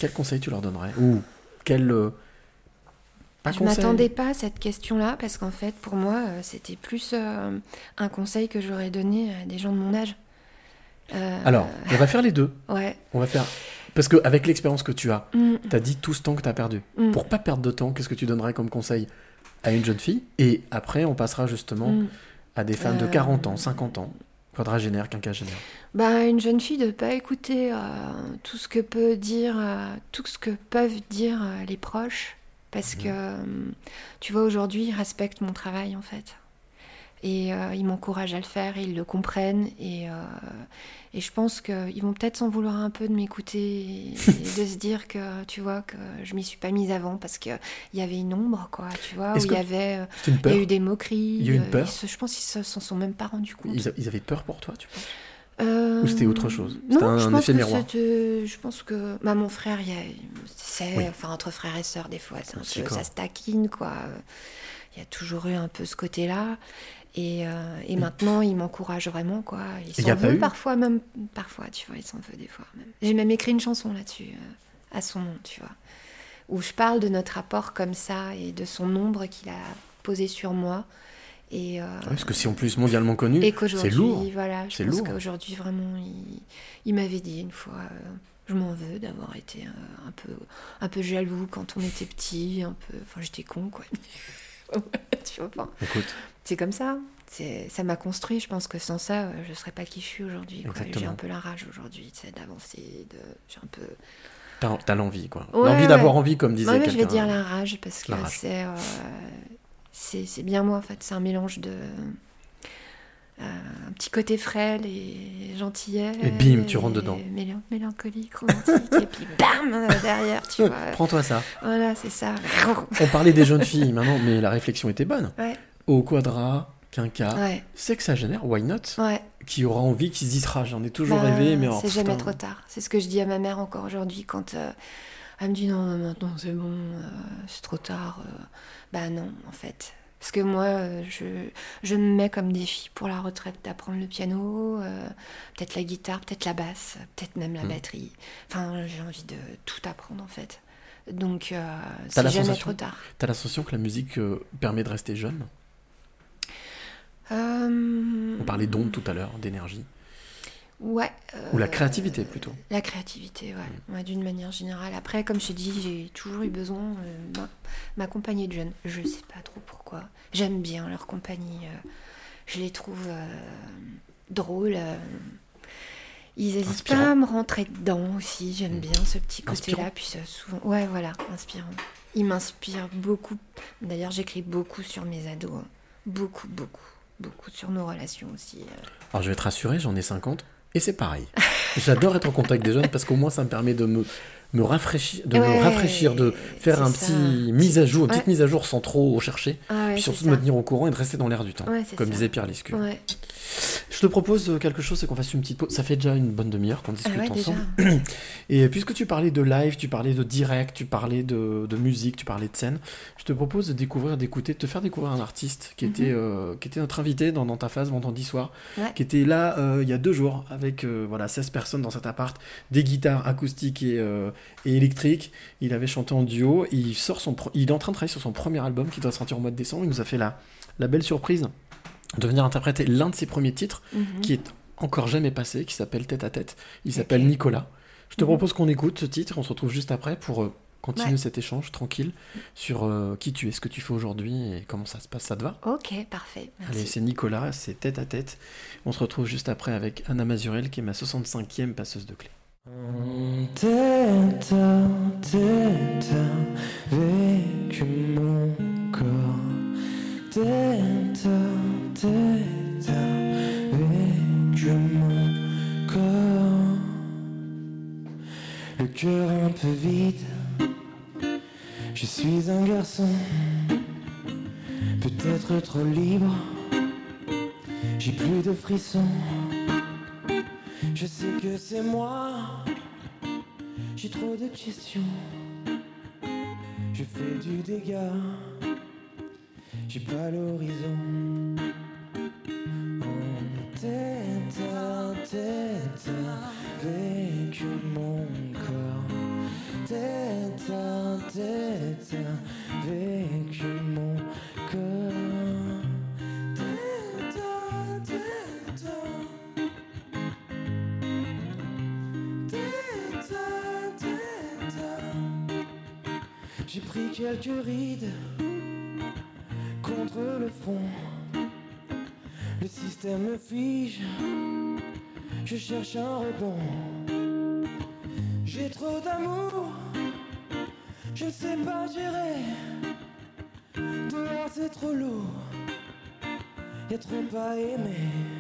Quel conseil tu leur donnerais? Ou quel euh, pas je m'attendais pas à cette question-là parce qu'en fait, pour moi, euh, c'était plus euh, un conseil que j'aurais donné à des gens de mon âge. Euh, Alors, on va faire les deux. ouais. On va faire parce que avec l'expérience que tu as, Mm, tu as dit tout ce temps que tu as perdu. mm, Pour pas perdre de temps, qu'est-ce que tu donnerais comme conseil à une jeune fille? Et après, on passera justement mm. à des femmes de Euh, 40 ans, 50 ans, quadragénaires, quinquagénaires. Bah, une jeune fille de pas écouter tout ce que peut dire, tout ce que peuvent dire les proches, parce Mhm. que euh, tu vois aujourd'hui ils respectent mon travail en fait, et euh, ils m'encouragent à le faire, et ils le comprennent, et euh, et je pense qu'ils vont peut-être s'en vouloir un peu de m'écouter et, et de se dire que tu vois que je m'y suis pas mise avant parce que il y avait une ombre quoi, tu vois, où il y avait il y a eu des moqueries, Il y a eu une peur se- je pense qu'ils se- s'en sont même pas rendus compte. ils, a- ils avaient peur pour toi, tu penses? Euh, Ou c'était autre chose? C'était un- je un pense effet que miroir Je pense que bah, mon frère, il y a, c'est, Oui. enfin entre frères et sœurs, des fois, c'est un peu, ça se taquine, quoi. Il y a toujours eu un peu ce côté-là. Et, euh, et maintenant, il m'encourage vraiment, quoi. Il s'en veut eu? parfois, même parfois, tu vois, il s'en veut des fois. Même. J'ai même écrit une chanson là-dessus, euh, à son nom, tu vois, où je parle de notre rapport comme ça et de son ombre qu'il a posé sur moi. Et, euh, Ouais, Parce que si en plus mondialement connu, et c'est lourd. voilà, je pense lourd. qu'aujourd'hui, vraiment, il, il m'avait dit une fois, euh, je m'en veux d'avoir été euh, un, peu, un peu jaloux quand on était petit, un peu, enfin, j'étais con, quoi. tu vois, Écoute, c'est comme ça. C'est, ça m'a construit. Je pense que sans ça, je serais pas qui je suis aujourd'hui. J'ai un peu la rage aujourd'hui, d'avancer, de, j'ai un peu, T'as t'as l'envie, quoi. Ouais, l'envie ouais. d'avoir envie, comme disait Ouais, mais je vais dire la rage parce que La c'est c'est c'est bien moi en fait. C'est un mélange de euh, un petit côté frêle et gentillet. Et bim, tu rentres dedans. mélan- mélancolique, romantique et puis bam euh, derrière, tu vois. Prends-toi ça. Voilà, c'est ça. On parlait des jeunes filles maintenant, mais la réflexion était bonne. Ouais. Au quadra, quinca, Ouais, sexagénaire, why not ouais. Qui aura envie, qui se dise, ah, j'en ai toujours Bah, rêvé, mais c'est jamais trop tard. C'est ce que je dis à ma mère encore aujourd'hui quand euh, elle me dit non, maintenant c'est bon, euh, c'est trop tard. euh. Bah non, en fait. Parce que moi, euh, je, je me mets comme défi pour la retraite d'apprendre le piano, euh, peut-être la guitare, peut-être la basse, peut-être même la Mm. batterie. Enfin, j'ai envie de tout apprendre en fait. Donc, c'est jamais trop tard. T'as sensation que la musique permet de rester jeune? On parlait d'onde tout à l'heure, d'énergie. Ouais. Ou la euh, créativité, plutôt. La créativité, ouais. Ouais, d'une manière générale. Après, comme je te dis, j'ai toujours eu besoin euh, ben, m'accompagner de jeunes. Je sais pas trop pourquoi. J'aime bien leur compagnie. euh, je les trouve euh, drôles. euh, ils n'hésitent pas à me rentrer dedans aussi. J'aime bien ce petit côté-là. Puis euh, souvent, ouais, voilà, inspirant. Ils m'inspirent beaucoup. D'ailleurs, j'écris beaucoup sur mes ados. hein. Beaucoup, beaucoup, beaucoup sur nos relations aussi. euh. Alors je vais te rassurer, j'en ai 50, et c'est pareil. J'adore être en contact des jeunes parce qu'au moins ça me permet de me, me rafraîchir, de me rafraîchir, de faire un ça. petit mise à jour, une petite mise à jour sans trop chercher, Ah ouais, puis surtout de me tenir au courant et de rester dans l'air du temps, comme ça. disait Pierre Lescu. Je te propose euh, quelque chose, c'est qu'on fasse une petite pause. Ça fait déjà une bonne demi-heure qu'on Ah discute déjà. ensemble. Et puisque tu parlais de live, tu parlais de direct, tu parlais de, de musique, tu parlais de scène, je te propose de découvrir, d'écouter, de te faire découvrir un artiste qui, Mhm. était, euh, qui était notre invité dans, dans ta phase vendredi soir, Ouais. qui était là euh, il y a deux jours avec euh, voilà, 16 personnes dans cet appart, des guitares acoustiques et, et électriques. Il avait chanté en duo. Il, sort son pro- il est en train de travailler sur son premier album qui doit sortir au mois de décembre. Il nous a fait la, la belle surprise de venir interpréter l'un de ses premiers titres Mhm. qui est encore jamais passé, qui s'appelle Tête à Tête. Il s'appelle. Nicolas. Je te Mhm. propose qu'on écoute ce titre, on se retrouve juste après pour euh, continuer Ouais. cet échange tranquille sur euh, qui tu es, ce que tu fais aujourd'hui et comment ça se passe. Ça te va? Ok, parfait. Merci. Allez, c'est Nicolas, c'est Tête à Tête. On se retrouve juste après avec Anna Mazurel qui est ma 65e passeuse de clé. Tête à tête avec mon corps. Tête à avec mon corps. Le cœur un peu vide. Je suis un garçon, peut-être trop libre. J'ai plus de frissons. Je sais que c'est moi. J'ai trop de questions. Je fais du dégât. J'ai pas l'horizon. En tête à mon corps. Tête à tête avec mon corps. Tête. J'ai pris quelques rides le fond. Le système me fige. Je cherche un rebond. J'ai trop d'amour. Je sais pas gérer. Dehors c'est trop lourd. Y'a trop à aimer.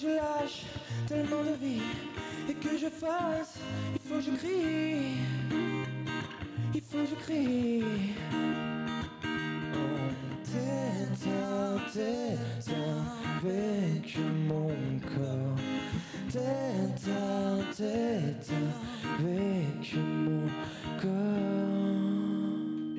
Je lâche tellement de vie. Et que je fasse. Il faut que je crie. Il faut que je crie. Oh, tête avec mon corps. Tête à avec mon corps.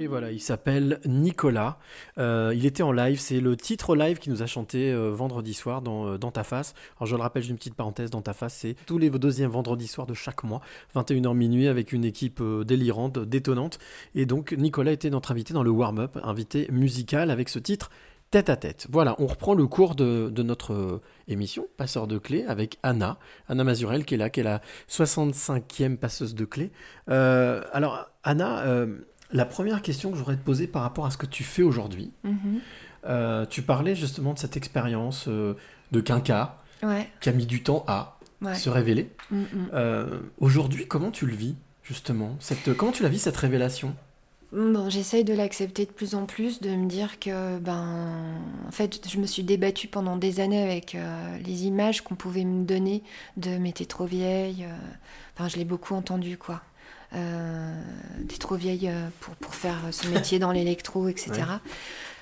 Et voilà, il s'appelle Nicolas. Euh, il était en live, c'est le titre live qui nous a chanté euh, vendredi soir dans, euh, dans ta face. Alors je le rappelle, j'ai une petite parenthèse, dans ta face, c'est tous les deuxièmes vendredis soirs de chaque mois, 21h minuit, avec une équipe délirante, détonnante. Et donc Nicolas était notre invité dans le warm-up, invité musical avec ce titre tête à tête. Voilà, on reprend le cours de, de notre émission, Passeur de clés, avec Anna, Anna Mazurel qui est là, qui est la 65e passeuse de clés. Alors Anna, la première question que je voudrais te poser par rapport à ce que tu fais aujourd'hui, Mhm. euh, tu parlais justement de cette expérience euh, de quinca Ouais, qui a mis du temps à ouais. se révéler. Mm, mm. Euh, aujourd'hui, comment tu le vis justement cette, Comment tu la vis cette révélation? Bon, j'essaye de l'accepter de plus en plus, de me dire que, ben, en fait, je me suis débattue pendant des années avec euh, les images qu'on pouvait me donner de mais t'es trop vieille. euh, Enfin, je l'ai beaucoup entendu, quoi. Euh, t'es trop vieille euh, pour, pour faire ce métier dans l'électro, etc. Ouais.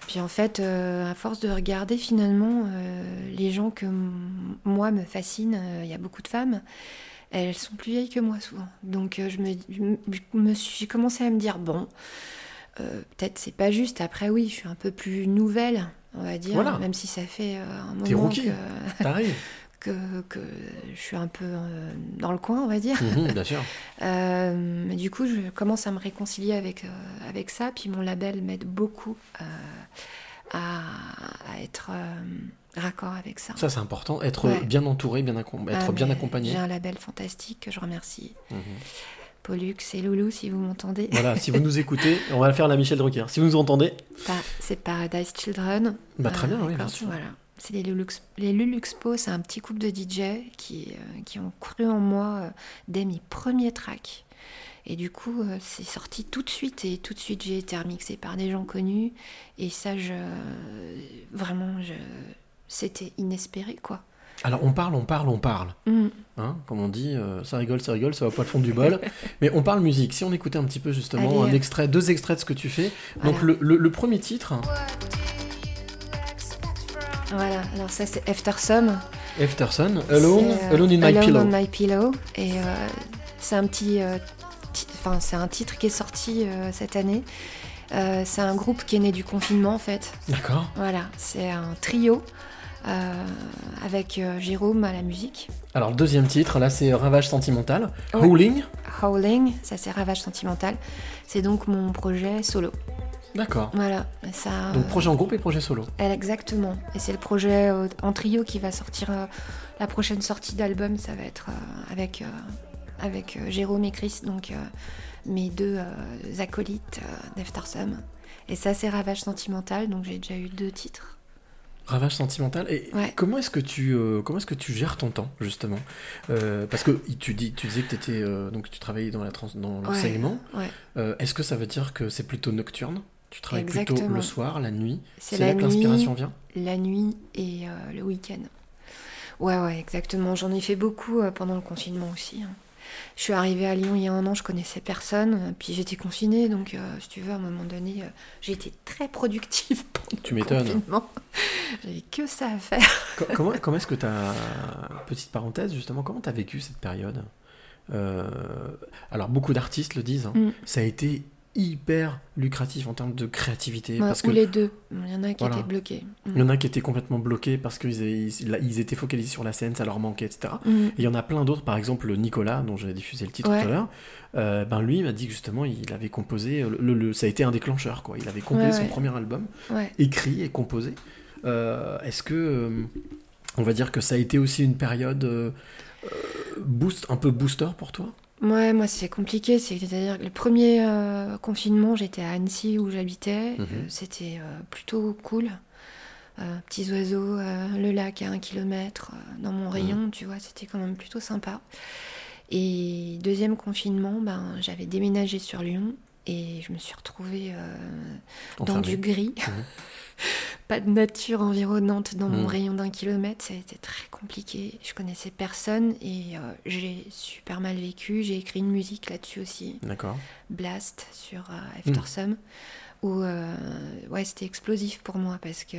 Puis en fait, euh, à force de regarder finalement euh, les gens que moi me fascinent, il y a beaucoup de femmes, elles sont plus vieilles que moi souvent. Donc je me, je suis commencé à me dire bon, peut-être c'est pas juste. Après oui, je suis un peu plus nouvelle, on va dire, Voilà. même si ça fait un T'es moment rookie. que, T'arrives que, que je suis un peu euh, dans le coin, on va dire. Mhm, Bien sûr. Euh, mais du coup, je commence à me réconcilier avec, euh, avec ça. Puis mon label m'aide beaucoup euh, à, à être raccord avec ça. Ça, c'est important. Être Ouais. bien entouré, bien accom- être Ah, bien accompagné. J'ai un label fantastique que je remercie. Mhm. Pollux et Loulou, si vous m'entendez. Voilà, si vous nous écoutez, on va faire la Michel Drucker. Si vous nous entendez, C'est Paradise Children. bah, très bien, oui, bien d'accord, sûr. Voilà. C'est les Lulux, les Luluxpo, c'est un petit couple de DJ qui, euh, qui ont cru en moi euh, dès mes premiers tracks. Et du coup, euh, c'est sorti tout de suite et tout de suite j'ai été remixée par des gens connus. Et ça, je, vraiment, je, c'était inespéré quoi. Alors, on parle, on parle, on parle. Mm. Hein, comme on dit, euh, ça rigole, ça rigole, ça va pas le fond du bol. Mais on parle musique. Si on écoutait un petit peu justement Allez. un extrait, deux extraits de ce que tu fais. Donc, le, le- le premier titre, Voilà, alors ça c'est Aftersum. Efterson, Alone, euh, Alone in My Alone Pillow. on My Pillow. Et euh, c'est un petit. euh, Enfin, c'est un titre qui est sorti cette année. C'est un groupe qui est né du confinement en fait. D'accord. Voilà, c'est un trio euh, avec euh, Jérôme à la musique. Alors, le deuxième titre, là, c'est Ravage sentimental. Ouais. Howling. Howling, ça c'est Ravage sentimental. C'est donc mon projet solo. D'accord. Voilà, ça. Donc, projet en groupe et projet solo. Exactement. Et c'est le projet euh, en trio qui va sortir. euh, la prochaine sortie d'album, ça va être euh, avec, euh, avec euh, Jérôme et Chris, donc euh, mes deux euh, acolytes euh, d'Aftersum. Et ça, c'est Ravage Sentimental, donc j'ai déjà eu deux titres. Ravage sentimental. Et Ouais. comment est-ce que tu euh, comment est-ce que tu gères ton temps justement? Euh, Parce que tu dis tu disais que étais, donc tu travaillais dans la trans- dans l'enseignement. Ouais. Euh, est-ce que ça veut dire que c'est plutôt nocturne? Tu travailles plutôt le soir, la nuit C'est là que l'inspiration vient la nuit et euh, le week-end. Ouais, ouais, exactement. J'en ai fait beaucoup euh, pendant le confinement aussi. hein. Je suis arrivée à Lyon il y a un an, je connaissais personne, euh, puis j'étais confinée, donc euh, si tu veux, à un moment donné, j'ai été très productive pendant Tu le confinement. J'avais que ça à faire. Co- comment comment est-ce que tu as petite parenthèse justement comment tu as vécu cette période? Alors beaucoup d'artistes le disent, hein, Mm. ça a été hyper lucratif en termes de créativité Ouais, parce ou que les deux. Il y en a qui Voilà. étaient bloqués. Il y en a qui étaient complètement bloqués parce qu'ils ils- ils étaient focalisés sur la scène, ça leur manquait, etc. Mm. Et il y en a plein d'autres, par exemple Nicolas, dont j'ai diffusé le titre Ouais. tout à l'heure, euh, ben lui m'a dit que justement il avait composé, le, le- le- ça a été un déclencheur, quoi. Il avait composé Ouais, son premier album, écrit et composé. Euh, Est-ce que, euh, on va dire que ça a été aussi une période euh, euh, boost, un peu booster pour toi? Ouais, moi c'est compliqué, c'est-à-dire que le premier euh, confinement, j'étais à Annecy où j'habitais, Mhm. Euh, c'était euh, plutôt cool. euh, petits oiseaux, le lac à un kilomètre dans mon rayon, tu vois, c'était quand même plutôt sympa. Et deuxième confinement, ben, j'avais déménagé sur Lyon et je me suis retrouvée euh, dans du gris. Mhm. Pas de nature environnante dans mon Mhm. rayon d'un kilomètre, ça a été très compliqué. Je connaissais personne et euh, j'ai super mal vécu. J'ai écrit une musique là-dessus aussi, D'accord. Blast sur euh, After Sun, où euh, ouais, c'était explosif pour moi parce que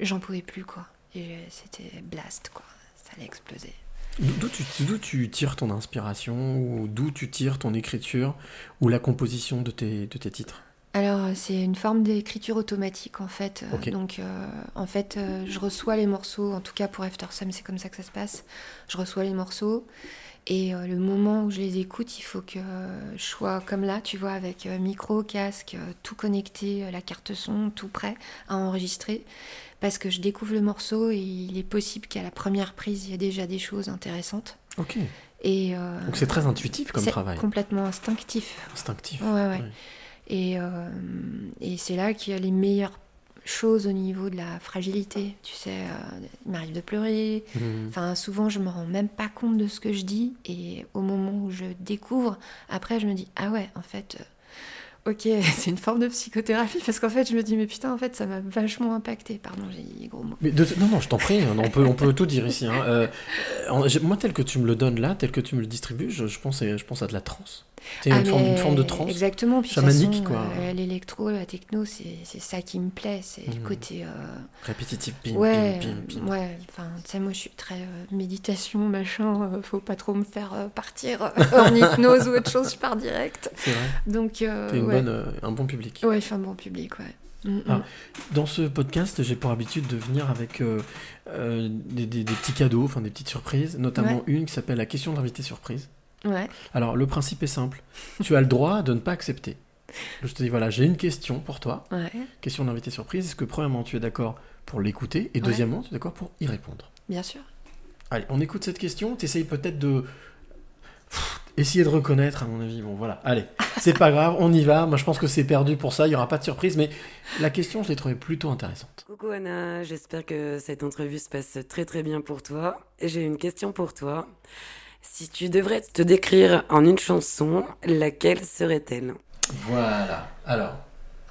j'en pouvais plus quoi. Et c'était Blast quoi, ça allait exploser. D'où tu, tires ton inspiration ou d'où tu tires ton écriture ou la composition de tes, de tes titres Alors, euh, c'est une forme d'écriture automatique en fait. Euh. Donc, euh, en fait, euh, je reçois les morceaux, en tout cas pour After Sun, c'est comme ça que ça se passe. Je reçois les morceaux et euh, le moment où je les écoute, il faut que je sois comme là, tu vois, avec micro, casque, tout connecté, la carte son, tout prêt à enregistrer. Parce que je découvre le morceau et il est possible qu'à la première prise, il y ait déjà des choses intéressantes. Ok. Et, euh, Donc c'est très intuitif comme travail. complètement instinctif. Instinctif. Ouais, ouais. Et, euh, et c'est là qu'il y a les meilleures choses au niveau de la fragilité. Tu sais, euh, il m'arrive de pleurer. Mhm. Enfin, souvent, je me rends même pas compte de ce que je dis. Et au moment où je découvre, après, je me dis, ah ouais, en fait, ok, c'est une forme de psychothérapie. Parce qu'en fait, je me dis, mais putain, en fait, ça m'a vachement impacté. Pardon, j'ai dit gros mots. Mais de- non, non, je t'en prie, hein, on peut, on peut tout dire ici. hein. Euh, euh, moi, tel que tu me le donnes là, tel que tu me le distribues, je, pense, je pense à de la transe. C'est une, Ah, forme, une forme de transe. Exactement. Puis de chamanique, façon, quoi. euh, L'électro, la techno, c'est ça qui me plaît. C'est le Mhm. côté. euh, Répétitif, pim, ouais, pim, pim, pim. ouais. Enfin, tu sais, moi, je suis très euh, méditation, machin. faut pas trop me faire partir en hypnose ou autre chose. Je pars direct. C'est vrai. Donc, T'es ouais. un bon public. Ouais, je suis un bon public, ouais. Mm, Ah. mm. Dans ce podcast, j'ai pour habitude de venir avec euh, euh, des, des- des petits cadeaux, enfin des petites surprises, notamment Ouais. une qui s'appelle la question d'invité surprise. Ouais. Alors, le principe est simple. tu as le droit de ne pas accepter. Je te dis, voilà, j'ai une question pour toi. Ouais, Question d'invité surprise. Est-ce que, premièrement, tu es d'accord pour l'écouter Et Ouais. deuxièmement, tu es d'accord pour y répondre? Bien sûr. Allez, on écoute cette question. Tu essayes peut-être de. Pff, Essayer de reconnaître, à mon avis. Bon, voilà. Allez, c'est pas grave, on y va. Moi, je pense que c'est perdu pour ça. Il y aura pas de surprise. Mais la question, je l'ai trouvée plutôt intéressante. Coucou Anna, j'espère que cette entrevue se passe très très bien pour toi. J'ai une question pour toi. Si tu devrais te décrire en une chanson, laquelle serait-elle? Voilà. Alors,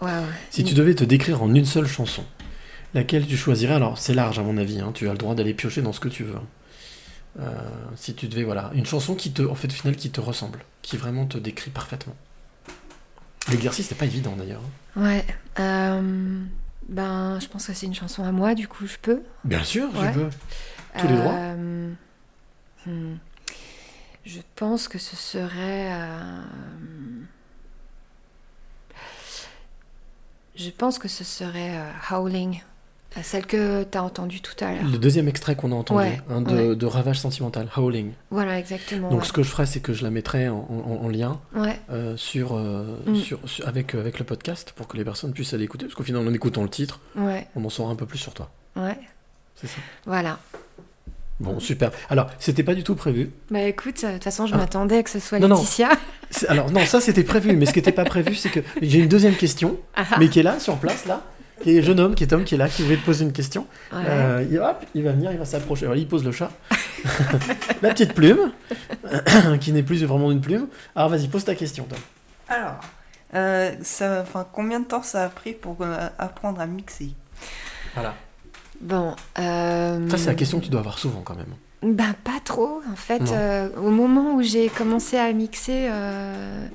Waouh. si tu devais te décrire en une seule chanson, laquelle tu choisirais? Alors, c'est large, à mon avis. hein. Tu as le droit d'aller piocher dans ce que tu veux. Euh, si tu devais, voilà, une chanson qui te, en fait, au final, qui te ressemble, qui vraiment te décrit parfaitement. L'exercice n'est pas évident d'ailleurs. hein. Ouais. euh, ben, je pense que c'est une chanson à moi, du coup, je peux? Bien sûr, Ouais. je veux. Tous les droits Euh, hmm, Je pense que ce serait. euh, Je pense que ce serait euh, Howling, euh, celle que tu as entendue tout à l'heure. Le deuxième extrait qu'on a entendu, Ouais, hein, de, ouais. de Ravage Sentimental, Howling. Voilà, exactement. Donc ouais. ce que je ferais, c'est que je la mettrais en, en- en lien euh, sur, euh, Mm. sur, sur- avec, avec le podcast pour que les personnes puissent aller écouter. Parce qu'au final, en écoutant le titre, on en saura un peu plus sur toi. ouais. C'est ça Voilà. Bon, super. Alors, c'était pas du tout prévu. Bah écoute, euh, de toute façon, je Ah. m'attendais que ce soit Non. Laetitia. Alors, non, ça c'était prévu, mais ce qui n'était pas prévu, c'est que j'ai une deuxième question, Ah, ah. mais qui est là, sur place, là, qui est un jeune homme, qui est Tom, qui est là, qui voulait te poser une question. Ouais. Euh, il, hop, il va venir, il va s'approcher. Alors, il pose le chat. La petite plume, qui n'est plus vraiment une plume. Alors, vas-y, pose ta question, Tom. Alors, euh, ça, combien de temps ça a pris pour euh, apprendre à mixer? Voilà. Bon. euh, Ça, c'est la question que tu dois avoir souvent, quand même. Ben pas trop. En fait, euh, au moment où j'ai commencé à mixer, euh,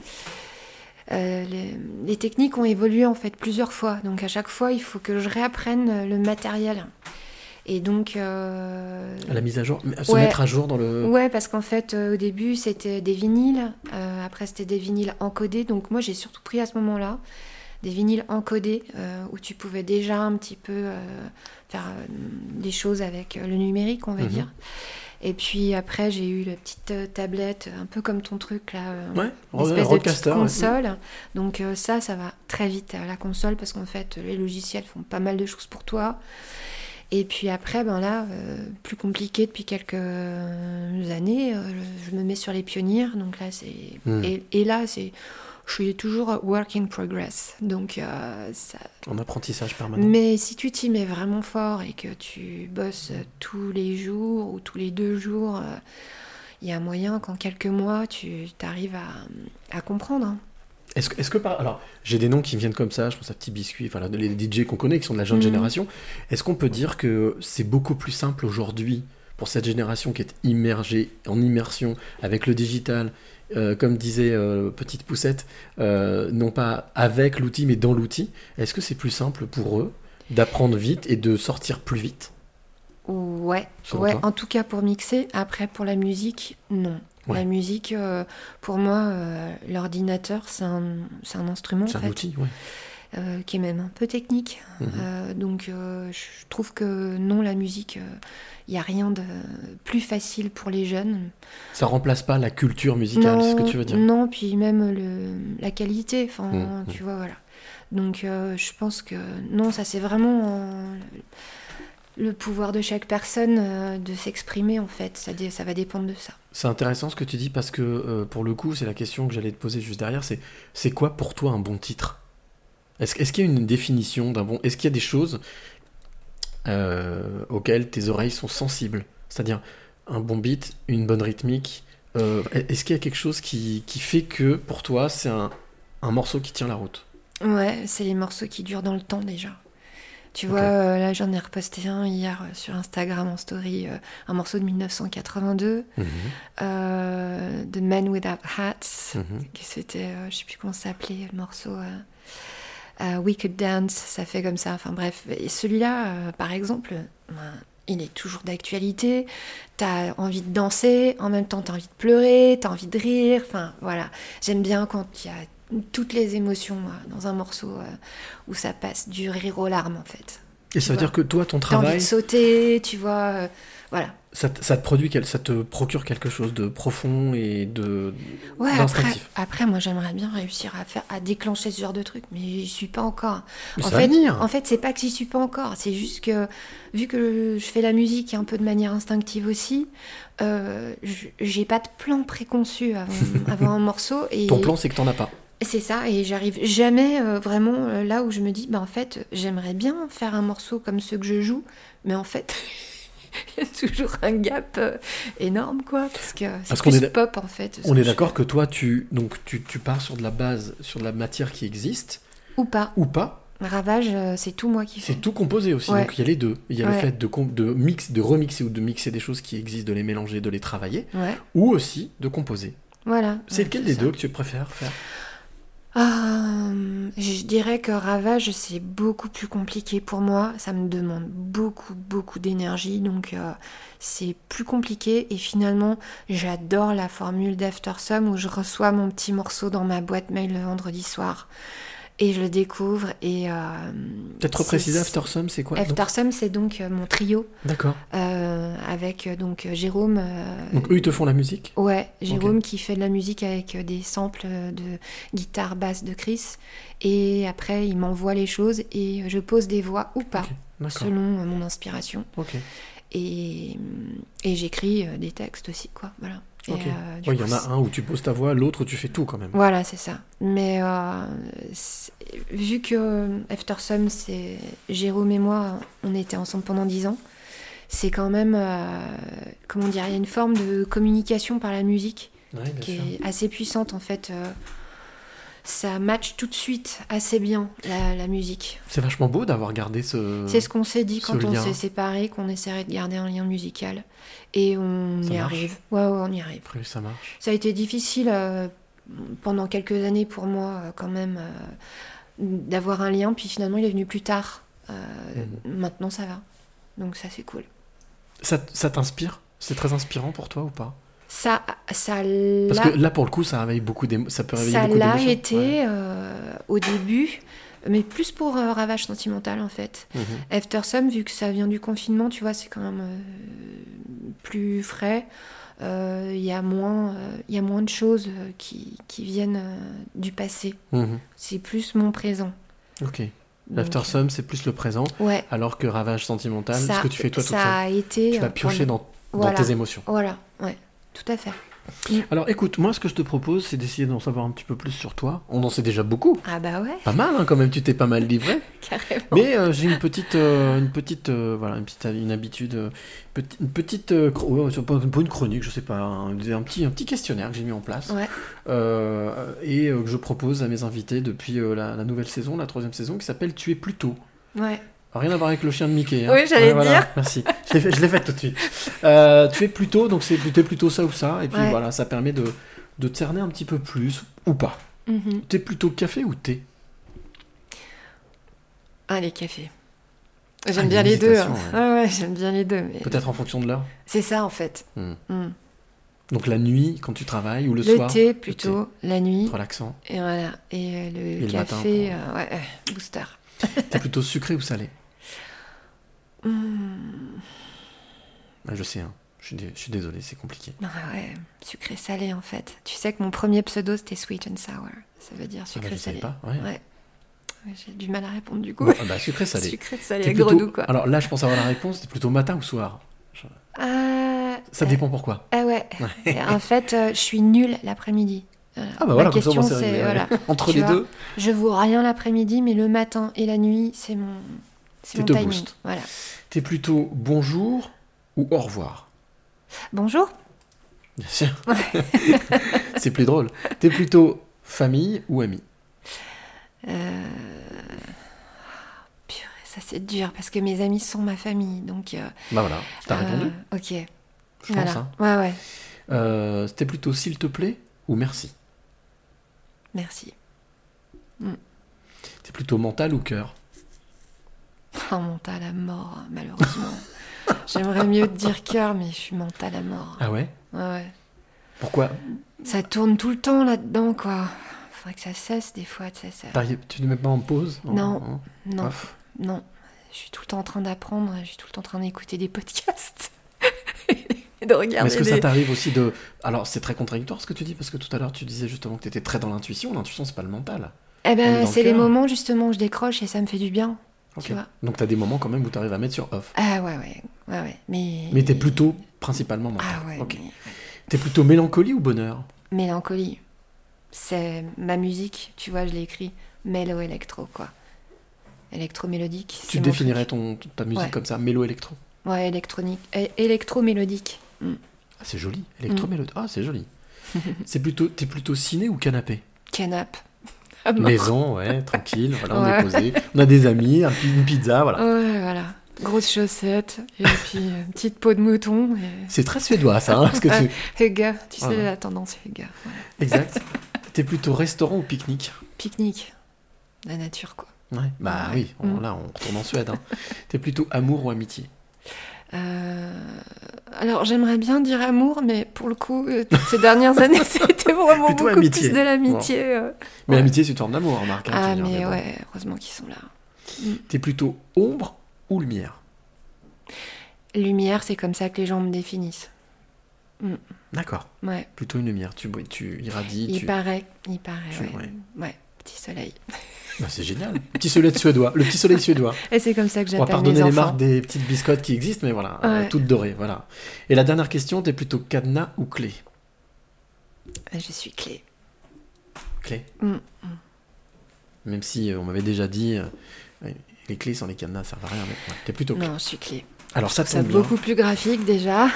les, les techniques ont évolué en fait plusieurs fois. Donc à chaque fois, il faut que je réapprenne le matériel. Et donc, euh, À la mise à jour, se Ouais. mettre à jour dans le. ouais, parce qu'en fait, euh, au début, c'était des vinyles. euh, après, c'était des vinyles encodés. Donc moi, j'ai surtout pris à ce moment-là des vinyles encodés où tu pouvais déjà un petit peu faire euh, des choses avec euh, le numérique, on va Mhm. dire. Et puis après, j'ai eu la petite euh, tablette, un peu comme ton truc là, Ouais, espèce de petite ouais. console. Donc ça, ça va très vite à la console parce qu'en fait, les logiciels font pas mal de choses pour toi. Et puis après, ben là, euh, plus compliqué depuis quelques années, euh, je me mets sur les pionniers. Donc là, c'est Hmm. et, et là, c'est je suis toujours work in progress. Donc, euh, ça... En apprentissage permanent. Mais si tu t'y mets vraiment fort et que tu bosses tous les jours ou tous les deux jours, euh, il y a moyen qu'en quelques mois, tu arrives à, à comprendre. hein. Est-ce que, est-ce que par... Alors, j'ai des noms qui me viennent comme ça, je pense à Petit Biscuit, enfin, les DJ qu'on connaît, qui sont de la jeune Mhm. génération. Est-ce qu'on peut dire que c'est beaucoup plus simple aujourd'hui pour cette génération qui est immergée, en immersion avec le digital, euh, comme disait euh, Petite Poussette, euh, non pas avec l'outil, mais dans l'outil Est-ce que c'est plus simple pour eux d'apprendre vite et de sortir plus vite? Ouais, ouais en tout cas pour mixer. Après, pour la musique, non. Ouais. La musique, pour moi, l'ordinateur, c'est un, un instrument, en C'est un fait, outil, ouais. Euh, qui est même un peu technique. Mhm. Euh, donc, euh, je trouve que non, la musique, il n'y a rien de plus facile pour les jeunes. Ça remplace pas la culture musicale, c'est ce que tu veux dire Non, puis même le, la qualité, enfin, Mhm. tu vois, voilà. Donc, je pense que non, ça c'est vraiment le pouvoir de chaque personne euh, de s'exprimer, en fait. Ça, va dépendre de ça. C'est intéressant ce que tu dis parce que euh, pour le coup, c'est la question que j'allais te poser juste derrière, c'est c'est quoi pour toi un bon titre? Est-ce qu'il y a une définition d'un bon Est-ce qu'il y a des choses euh, auxquelles tes oreilles sont sensibles? C'est-à-dire un bon beat, une bonne rythmique. euh, Est-ce qu'il y a quelque chose qui, qui fait que pour toi c'est un, un morceau qui tient la route? Ouais, c'est les morceaux qui durent dans le temps déjà. Tu vois, euh, là j'en ai reposté un hier sur Instagram en story, euh, un morceau de 1982, Mhm, euh, The Man Without Hats, mhm. que c'était, je sais plus comment s'appelait le morceau, euh, We Could Dance, ça fait comme ça, enfin bref. Et celui-là, euh, par exemple, ben, il est toujours d'actualité, t'as envie de danser, en même temps t'as envie de pleurer, t'as envie de rire, enfin voilà. J'aime bien quand il y a toutes les émotions euh, dans un morceau euh, où ça passe du rire aux larmes en fait. Et ça veut vois. dire que toi, ton T'as envie travail, de sauter, tu vois, voilà. ça, te- ça te produit, quel- ça te procure quelque chose de profond et de Ouais, après, moi j'aimerais bien réussir à faire, à déclencher ce genre de truc, mais j'y suis pas encore. Mais En ça va fait, venir. en fait, c'est pas que j'y suis pas encore, c'est juste que vu que je fais la musique un peu de manière instinctive aussi, euh, j'ai pas de plan préconçu avant, avant un morceau et Ton plan, c'est que t'en as pas. c'est ça et j'arrive jamais euh, vraiment euh, là où je me dis bah en fait j'aimerais bien faire un morceau comme ceux que je joue, mais en fait il y a toujours un gap euh, énorme quoi parce que c'est plus est pop en fait. On est d'accord que toi, tu, donc, tu, tu pars sur de la base, sur de la matière qui existe, ou pas. ou pas, Ravage, euh, c'est tout moi qui fais. c'est tout composé aussi. Ouais. Donc il y a les deux. Il y a le fait de, mix, de remixer ou de mixer des choses qui existent, de les mélanger, de les travailler, Ouais, ou aussi de composer. voilà. C'est lequel des ça. deux que tu préfères faire? Euh, je dirais que Ravage, c'est beaucoup plus compliqué pour moi. Ça me demande beaucoup, beaucoup d'énergie. Donc, euh, c'est plus compliqué. Et finalement, j'adore la formule d'Aftersum où je reçois mon petit morceau dans ma boîte mail le vendredi soir. Et je le découvre. Et. Peut-être repréciser Aftersum, c'est quoi Aftersum, c'est donc euh, mon trio D'accord. euh, avec euh, donc Jérôme. Donc eux, ils te font la musique Ouais, Jérôme qui fait de la musique avec des samples de guitare basse de Chris. Et après, il m'envoie les choses et je pose des voix ou pas, selon mon inspiration. Ok. Et, et j'écris des textes aussi, quoi. Voilà. Et, Ok. euh, Ouais, Il y en a un où tu poses ta voix, l'autre tu fais tout quand même. Voilà, c'est ça. Mais euh, vu que Aftersum, c'est Jérôme et moi, on était ensemble pendant 10 ans, c'est quand même, euh, comment dire, il y a une forme de communication par la musique Ouais, qui sûr. est assez puissante en fait. Ça match tout de suite assez bien la, la musique. C'est vachement beau d'avoir gardé ce. C'est ce qu'on s'est dit quand on s'est séparés, qu'on essaierait de garder un lien musical. Et on Ça y marche arrive. Ouais, ouais, on y arrive. Après, ça marche. Ça a été difficile euh, pendant quelques années pour moi euh, quand même euh, d'avoir un lien, puis finalement il est venu plus tard. Euh, Mhm. Maintenant ça va. Donc ça c'est cool. Ça, ça t'inspire? C'est très inspirant pour toi ou pas? Ça, ça Parce que là, pour le coup, ça réveille beaucoup d'émo- ça peut réveiller Ça beaucoup l'a d'émotions. été Ouais. euh, au début, mais plus pour euh, Ravage Sentimental en fait. Mhm. Aftersum, vu que ça vient du confinement, tu vois, c'est quand même euh, plus frais. Il y, a moins, y a moins de choses qui, qui viennent du passé. Mhm. C'est plus mon présent. Ok. L'Aftersum, c'est plus le présent, Ouais, alors que Ravage Sentimental, ça, ce que tu fais toi a été. tu vas piocher dans, dans voilà. tes émotions. Voilà, tout à fait. Alors écoute, moi ce que je te propose, c'est d'essayer d'en savoir un petit peu plus sur toi. On en sait déjà beaucoup. Ah bah ouais, Pas mal hein, quand même, tu t'es pas mal livré. carrément. Mais euh, j'ai une petite, euh, une petite, euh, voilà, une petite, une habitude, petit- une petite, pas une chronique, je sais pas, un, un petit, un petit questionnaire que j'ai mis en place Ouais. et que je propose à mes invités depuis la, la nouvelle saison, la troisième saison, qui s'appelle Tu es plutôt. Ouais. Rien à voir avec le chien de Mickey. hein. Oui, j'allais dire. Merci. Je l'ai fait, tout de suite. Euh, tu es plutôt, donc c'est plutôt ça ou ça, et puis Ouais. voilà, ça permet de, de te cerner un petit peu plus ou pas. Mhm. T'es plutôt café ou thé? Ah, les cafés. Ah, J'aime une bien les deux. hein. ouais. Ah ouais, j'aime bien les deux. mais- Peut-être en fonction de l'heure. C'est ça en fait. Hmm. Hmm. Donc la nuit quand tu travailles ou le, Le soir? thé plutôt, la nuit. Relaxant. Et voilà. Et euh, le, Et le matin, café, pour- euh, ouais, booster. T'es plutôt sucré ou salé? Ah, Je sais, hein. je, suis dé- je suis désolé, c'est compliqué. Ah ouais, sucré salé en fait. Tu sais que mon premier pseudo c'était sweet and sour. Ça veut dire Ah bah, sucré je savais salé. pas, ouais. Ouais. Ouais, J'ai du mal à répondre du coup. Bon, ah bah, sucré salé. Sucré salé, plutôt- doux quoi. Alors là, je pense avoir la réponse. T'es plutôt matin ou soir? Ah, Ça euh, dépend pourquoi. Ah ouais. En fait, euh, je suis nulle l'après-midi. Voilà. Ah bah voilà, comme ça, question c'est voilà. Entre les vois, deux, Je vaux rien l'après-midi, mais le matin et la nuit, c'est mon, c'est C'est mon te timing. boost. Voilà. t'es plutôt bonjour ou au revoir? Bonjour. Bien sûr. c'est plus drôle. T'es plutôt famille ou ami? Euh... Purée, ça c'est dur parce que mes amis sont ma famille, donc. euh, Bah voilà, t'as euh, répondu. Ok. Je voilà. pense. Hein. Ouais ouais. Euh, t'es plutôt s'il te plaît ou merci? Merci. T'es plutôt mental ou cœur? Oh, mental à mort, malheureusement. J'aimerais mieux te dire cœur, mais je suis mental à mort. Ah ouais Ouais ouais. Pourquoi Ça tourne tout le temps là-dedans, quoi. Faudrait que ça cesse des fois, tu sais. Ça... Tu ne mets pas en pause en- Non. en- Non, off non. Je suis tout le temps en train d'apprendre, je suis tout le temps en train d'écouter des podcasts. et de regarder est-ce que des... ça t'arrive aussi de. Alors, c'est très contradictoire ce que tu dis, parce que tout à l'heure, tu disais justement que tu étais très dans l'intuition. L'intuition, c'est pas le mental. Eh ben, c'est le les moments justement où je décroche et ça me fait du bien. Ok. Tu vois. Donc, t'as des moments quand même où t'arrives à mettre sur off. Ah ouais, ouais, ouais, ouais. Mais, Mais t'es plutôt principalement mental. Ah ouais, mais- T'es plutôt mélancolie ou bonheur? Mélancolie. C'est ma musique, tu vois, je l'ai écrit mélo électro, quoi. Électro-mélodique. Tu définirais ton, ta musique Ouais. comme ça, mélo-électro Ouais, électronique. Électro-mélodique. Mm. Ah, c'est joli. Électro-mélodie. Ah, c'est joli. c'est plutôt, t'es plutôt ciné ou canapé? Canap. Maison, ouais, tranquille. Voilà, on est posé. On a des amis, un- une pizza, voilà. Ouais, voilà. Grosses chaussettes, et puis euh, petite peau de mouton. Et... C'est très suédois, ça, hein, parce que tu... Huga, tu sais Voilà. la tendance. Voilà. Exact. T'es plutôt restaurant ou pique-nique? Pique-nique. La nature, quoi. Ouais. Bah oui, on- Mm. là, on retourne en Suède. hein. T'es plutôt amour ou amitié? Alors, j'aimerais bien dire amour, mais pour le coup, euh, ces dernières années, c'était vraiment Plutôt beaucoup amitié. plus de l'amitié. euh. Mais Ouais. l'amitié, c'est une forme d'amour, remarque. hein, Ah, mais ouais, heureusement qu'ils sont là. T'es plutôt ombre ou lumière? Lumière, c'est comme ça que les gens me définissent. D'accord. Ouais, Plutôt une lumière. Tu, tu irradies. il tu... paraît, il paraît, tu- ouais. ouais. Ouais, petit soleil. Bah, c'est génial. Petit soleil suédois. Le petit soleil suédois. Et c'est comme ça que On va j'appelle pardonner les marques des petites biscottes qui existent, mais voilà, euh, toutes dorées, voilà. Et la dernière question, t'es plutôt cadenas ou clé? Je suis clé. Clé? Mm, mm. Même si euh, on m'avait déjà dit, euh, les clés sans les cadenas, ça servent à rien, mais ouais, t'es plutôt clé. Non, je suis clé. Alors ça Ça tombe bien. beaucoup plus graphique déjà.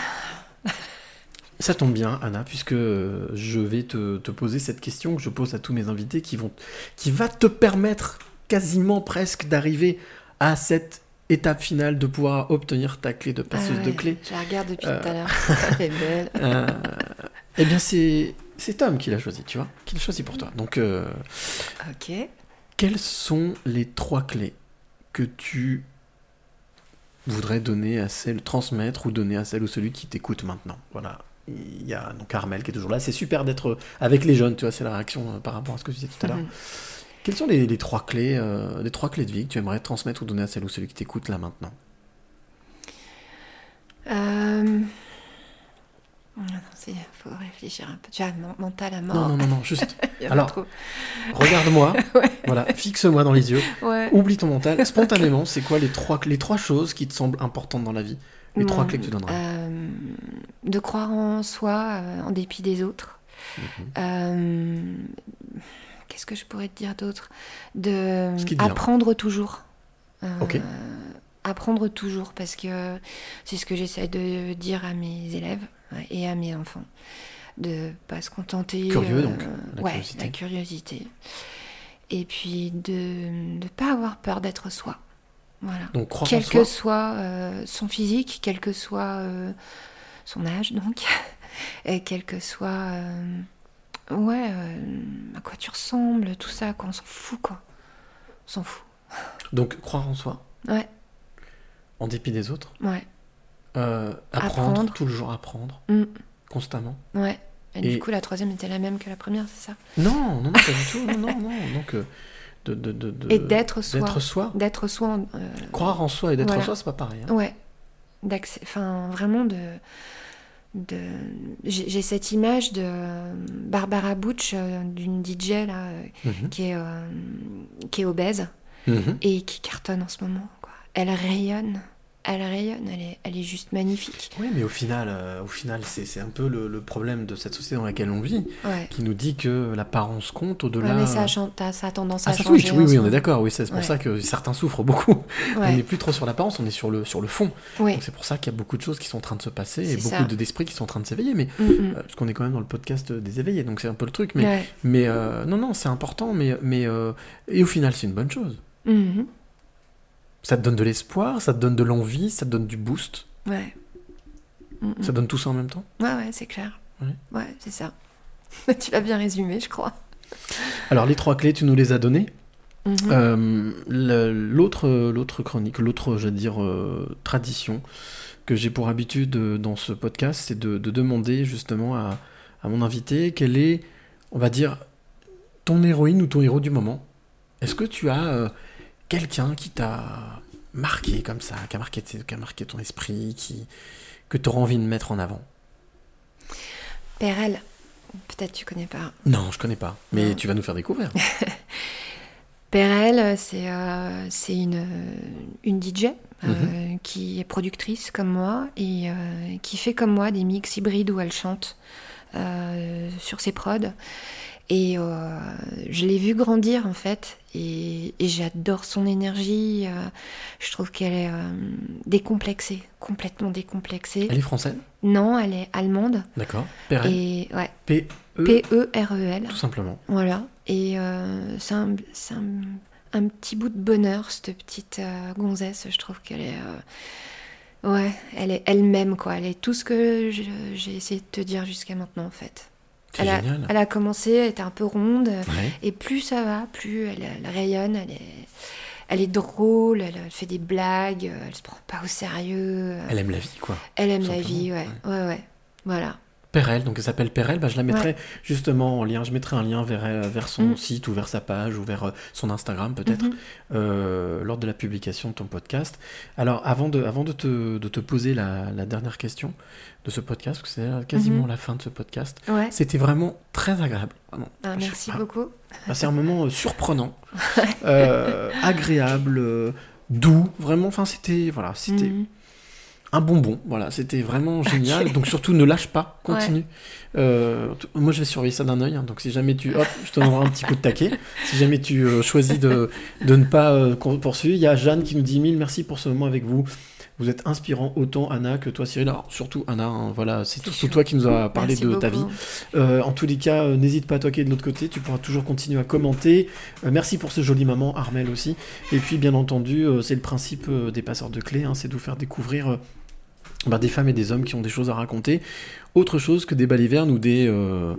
Ça tombe bien, Anna, puisque euh, je vais te, te poser cette question que je pose à tous mes invités, qui vont, qui va te permettre quasiment presque d'arriver à cette étape finale de pouvoir obtenir ta clé de passeuse Ah de ouais, clés. Je la regarde depuis Euh. tout à l'heure. Elle est belle. Euh, eh bien, c'est c'est Tom qui l'a choisi, tu vois, qui l'a choisi pour toi. Donc, euh, Ok. quelles sont les trois clés que tu voudrais donner à celle, transmettre ou donner à celle ou celui qui t'écoute maintenant? Voilà. Il y a donc Armel qui est toujours là. C'est super d'être avec les jeunes, tu vois, c'est la réaction euh, par rapport à ce que tu disais tout à l'heure. Quelles sont les, les trois clés, euh, les trois clés de vie que tu aimerais transmettre ou donner à celle ou celui qui t'écoute là maintenant? Euh... Il faut réfléchir un peu. Tu as men- mental à mort. Non, non, non, non, juste. Alors, regarde-moi, Ouais. voilà, fixe-moi dans les yeux. Ouais. Oublie ton mental. Spontanément, c'est quoi les trois, les trois choses qui te semblent importantes dans la vie? Les trois clés que tu donnerais? Euh, de croire en soi euh, en dépit des autres. Mhm. Euh, Qu'est-ce que je pourrais te dire d'autre? De apprendre toujours. Euh. Apprendre toujours, parce que c'est ce que j'essaie de dire à mes élèves et à mes enfants. De pas se contenter. Curieux, donc, la ouais, curiosité. la curiosité. Et puis de ne pas avoir peur d'être soi. Voilà. Donc Quel soi. que soit euh, son physique, quel que soit euh, son âge, donc, et quel que soit. euh, ouais, euh, à quoi tu ressembles, tout ça, quoi. On s'en fout, quoi. On s'en fout. Donc croire en soi, Ouais, en dépit des autres. ouais, Euh, apprendre, Apprendre. toujours apprendre, Mm. constamment. ouais. Et, Et- du coup, la troisième était la même que la première, c'est ça? Non, non, non, pas du tout. Non, non, non. Donc, euh, de, de, de, de- Et d'être soi. D'être soi. D'être soi. euh, Croire en soi et d'être Voilà. soi, c'est pas pareil. hein. Ouais. D'accès- Enfin, vraiment de. de... J'ai j'ai cette image de Barbara Butch, euh, d'une DJ là, euh, Mhm. qui, est, euh, qui est obèse Mhm. et qui cartonne en ce moment. Quoi. Elle rayonne. Elle rayonne. Elle est, elle est juste magnifique. Oui, mais au final, euh, au final, c'est un peu le, le problème de cette société dans laquelle on vit, Ouais. qui nous dit que l'apparence compte au-delà. Ouais, mais ça a, ça a tendance Ah, à ça changer. switch, oui, oui, on est d'accord. Oui, c'est pour Ouais. ça que certains souffrent beaucoup. On n'est plus trop sur l'apparence, on est sur le, sur le fond. Donc c'est pour ça qu'il y a beaucoup de choses qui sont en train de se passer et beaucoup d'esprits qui sont en train de s'éveiller. Mais Mm, mm. euh, parce qu'on est quand même dans le podcast des éveillés, donc c'est un peu le truc. Mais, euh, non, non, c'est important. Mais, mais et au final, c'est une bonne chose. Mhm. Ça te donne de l'espoir, ça te donne de l'envie, ça te donne du boost. Ouais. Mm, mm. Ça donne tout ça en même temps. Ouais, ouais, c'est clair. Ouais. Ouais, c'est ça. tu l'as bien résumé, je crois. Alors les trois clés, tu nous les as données. Mhm. Euh, l'autre, l'autre chronique, l'autre, veux dire, euh, tradition que j'ai pour habitude euh, dans ce podcast, c'est de, de demander justement à, à mon invité quelle est, on va dire, ton héroïne ou ton héros du moment. Est-ce que tu as quelqu'un qui t'a marqué comme ça, qui a marqué, tes- qui a marqué ton esprit, qui, que tu auras envie de mettre en avant? Perel, peut-être tu connais pas. Non, je connais pas, mais Non. tu vas nous faire découvrir. Perel, c'est euh, c'est une, une DJ euh, Mhm. qui est productrice comme moi et euh, qui fait comme moi des mix hybrides où elle chante euh, sur ses prods. Et euh, je l'ai vue grandir en fait et, et j'adore son énergie. euh, je trouve qu'elle est euh, décomplexée, complètement décomplexée. Elle est française? Non, elle est allemande. D'accord. Perel. Et ouais, P-E, P-E-R-E-L. tout simplement. Voilà. Et c'est un, un, un petit bout de bonheur, cette petite gonzesse. Je trouve qu'elle est. ouais, elle est elle-même, quoi. Elle est tout ce que j'ai essayé de te dire jusqu'à maintenant, en fait. Elle a, génial. elle a commencé, elle était un peu ronde. Ouais. Et plus ça va, plus elle, elle rayonne, elle est, elle est drôle, elle, elle fait des blagues, elle se prend pas au sérieux. Elle aime la vie, quoi. Elle aime la vie, ouais. Ouais, ouais. Voilà. Perel, donc elle s'appelle Perel, bah, je la mettrai Ouais. justement en lien, je mettrai un lien vers, elle- vers son Mm. site ou vers sa page ou vers euh, son Instagram peut-être Mhm. euh, lors de la publication de ton podcast. Alors avant de, avant de, te, de te poser la, la dernière question de ce podcast, parce que c'est quasiment Mhm. la fin de ce podcast, Ouais. c'était vraiment très agréable. Vraiment. Ah, Je- merci ah, beaucoup. ah, c'est un moment euh, surprenant, euh, agréable, euh, doux, vraiment, enfin c'était voilà, c'était Mhm. Un bonbon, voilà, c'était vraiment génial. Donc surtout ne lâche pas, continue. Euh, moi je vais surveiller ça d'un œil, hein. donc si jamais tu, hop, je te donnerai un petit coup de taquet. Si jamais tu euh, choisis de, de ne pas euh, poursuivre, il y a Jeanne qui nous dit mille merci pour ce moment avec vous. Vous êtes inspirant autant Anna que toi Cyril. Alors surtout Anna, hein, voilà, c'est surtout sûr. toi qui nous a parlé Merci de ta vie. en tous les cas, n'hésite pas à toi qui es de l'autre côté, tu pourras toujours continuer à commenter. Merci pour ce joli moment, Armel aussi. Et puis, bien entendu, c'est le principe des passeurs de clés, hein, c'est de vous faire découvrir bah, des femmes et des hommes qui ont des choses à raconter. Autre chose que des balivernes ou des, euh,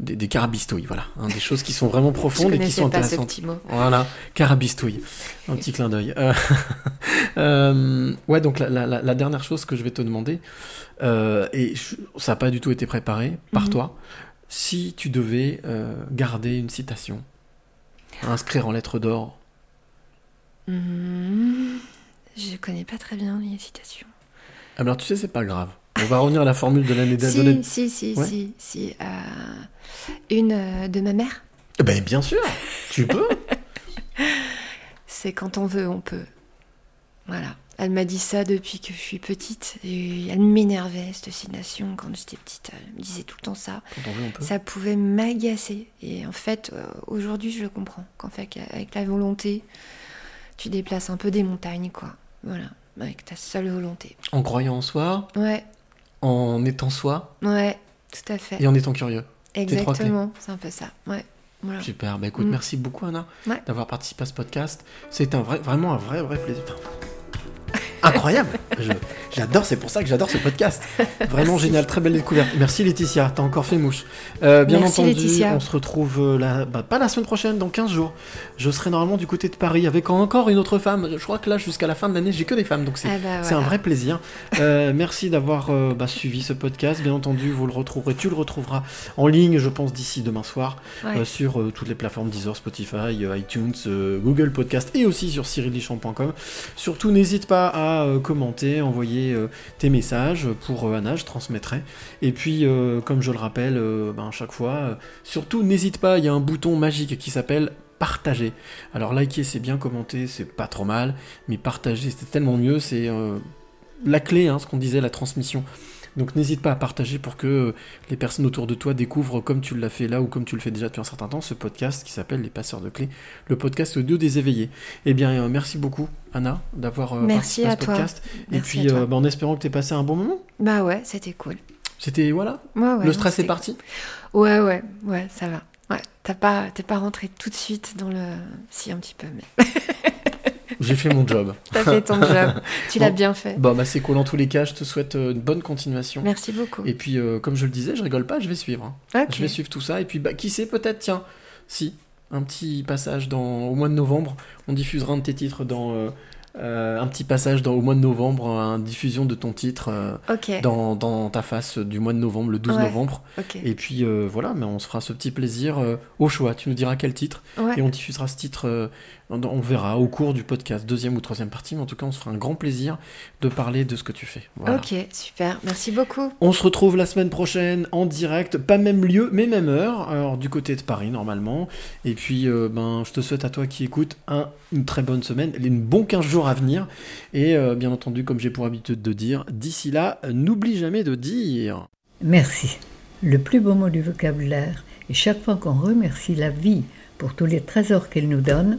des, des carabistouilles, voilà. hein, des choses qui sont vraiment profondes et qui sont pas ce intéressantes. petit mot. Voilà, carabistouille. Un petit clin d'œil. Euh, euh, ouais, donc la, la- la- la dernière chose que je vais te demander, et je- ça n'a pas du tout été préparé par Mhm. toi, si tu devais garder une citation, à inscrire en lettres d'or, Hmm, Je connais pas très bien les citations. Alors tu sais, c'est pas grave. On va revenir à la formule de l'année dernière. si, si, Ouais. si, si. euh, une euh, de ma mère, Ben bien sûr, tu peux. c'est quand on veut, on peut. Voilà. Elle m'a dit ça depuis que je suis petite. Et elle m'énervait, cette fascination, quand j'étais petite. Elle me disait tout le temps ça. Ça pouvait m'agacer. Et en fait, euh, aujourd'hui, je le comprends. Qu'en fait, avec la volonté, tu déplaces un peu des montagnes, quoi. Voilà. Avec ta seule volonté. En croyant en soi, Ouais, en étant soi ouais, tout à fait. et en étant curieux. Exactement, c'est un peu ça. Ouais. Voilà. Super, bah écoute, Mm. merci beaucoup Anna Ouais. d'avoir participé à ce podcast. C'est un vrai, vraiment un vrai, vrai plaisir. Enfin, incroyable J'adore, c'est pour ça que j'adore ce podcast. Vraiment génial, très belle découverte. Merci Laetitia, t'as encore fait mouche. Euh, bien Merci, entendu, Laetitia. on se retrouve euh, la, bah, pas la semaine prochaine, dans 15 jours. Je serai normalement du côté de Paris avec encore une autre femme. Je crois que là, jusqu'à la fin de l'année, j'ai que des femmes, donc c'est Ah bah, un vrai plaisir. Euh, merci d'avoir euh, bah, suivi ce podcast. Bien entendu, vous le retrouverez, tu le retrouveras en ligne, je pense, d'ici demain soir, Ouais. euh, sur toutes les plateformes Deezer, Spotify, iTunes, Google Podcast et aussi sur cyrillichamp.com. Surtout, n'hésite pas à euh, commenter, envoyer euh, tes messages pour euh, Anna, je transmettrai. Et puis, comme je le rappelle ben, à chaque fois, surtout, n'hésite pas, il y a un bouton magique qui s'appelle partager. Alors liker c'est bien, commenter c'est pas trop mal, mais partager c'est tellement mieux, c'est la clé, hein, ce qu'on disait, la transmission. Donc n'hésite pas à partager pour que les personnes autour de toi découvrent, comme tu l'as fait là ou comme tu le fais déjà depuis un certain temps, ce podcast qui s'appelle Les Passeurs de Clés, le podcast audio des éveillés. Eh bien, euh, merci beaucoup, Anna, d'avoir euh, participé à, à ce toi. podcast. Merci Et puis, euh, bah, en espérant que tu aies passé un bon moment. Bah ouais, c'était cool. C'était, voilà, Ouais, ouais, le stress est parti. Ouais, ouais, ouais, ça va. Ouais, t'as pas, t'es pas rentré tout de suite dans le. Si, un petit peu, mais. J'ai fait mon job. T'as fait ton job. Tu l'as Bon. bien fait. Bon, bah c'est cool. En tous les cas, je te souhaite euh, une bonne continuation. Merci beaucoup. Et puis, euh, comme je le disais, je rigole pas, je vais suivre. hein. Ok. Je vais suivre tout ça. Et puis, bah, qui sait, peut-être, tiens, si, un petit passage dans, au mois de novembre, on diffusera un de tes titres dans. euh, euh, un petit passage dans, au mois de novembre, une diffusion de ton titre euh, dans, dans ta face du mois de novembre, le 12 Ouais. novembre. Ok. Et puis euh, voilà, mais on se fera ce petit plaisir au choix. Tu nous diras quel titre Ouais. et on diffusera ce titre. On, verra au cours du podcast, deuxième ou troisième partie. Mais en tout cas, on se fera un grand plaisir de parler de ce que tu fais. Voilà. Ok, super. Merci beaucoup. On se retrouve la semaine prochaine en direct, pas même lieu, mais même heure, alors du côté de Paris normalement. Et puis, euh, ben, je te souhaite à toi qui écoutes un- une très bonne semaine, une bon 15 jours à venir. Et euh, bien entendu, comme j'ai pour habitude de dire, d'ici là, n'oublie jamais de dire. Merci. Le plus beau mot du vocabulaire. Et chaque fois qu'on remercie la vie pour tous les trésors qu'elle nous donne,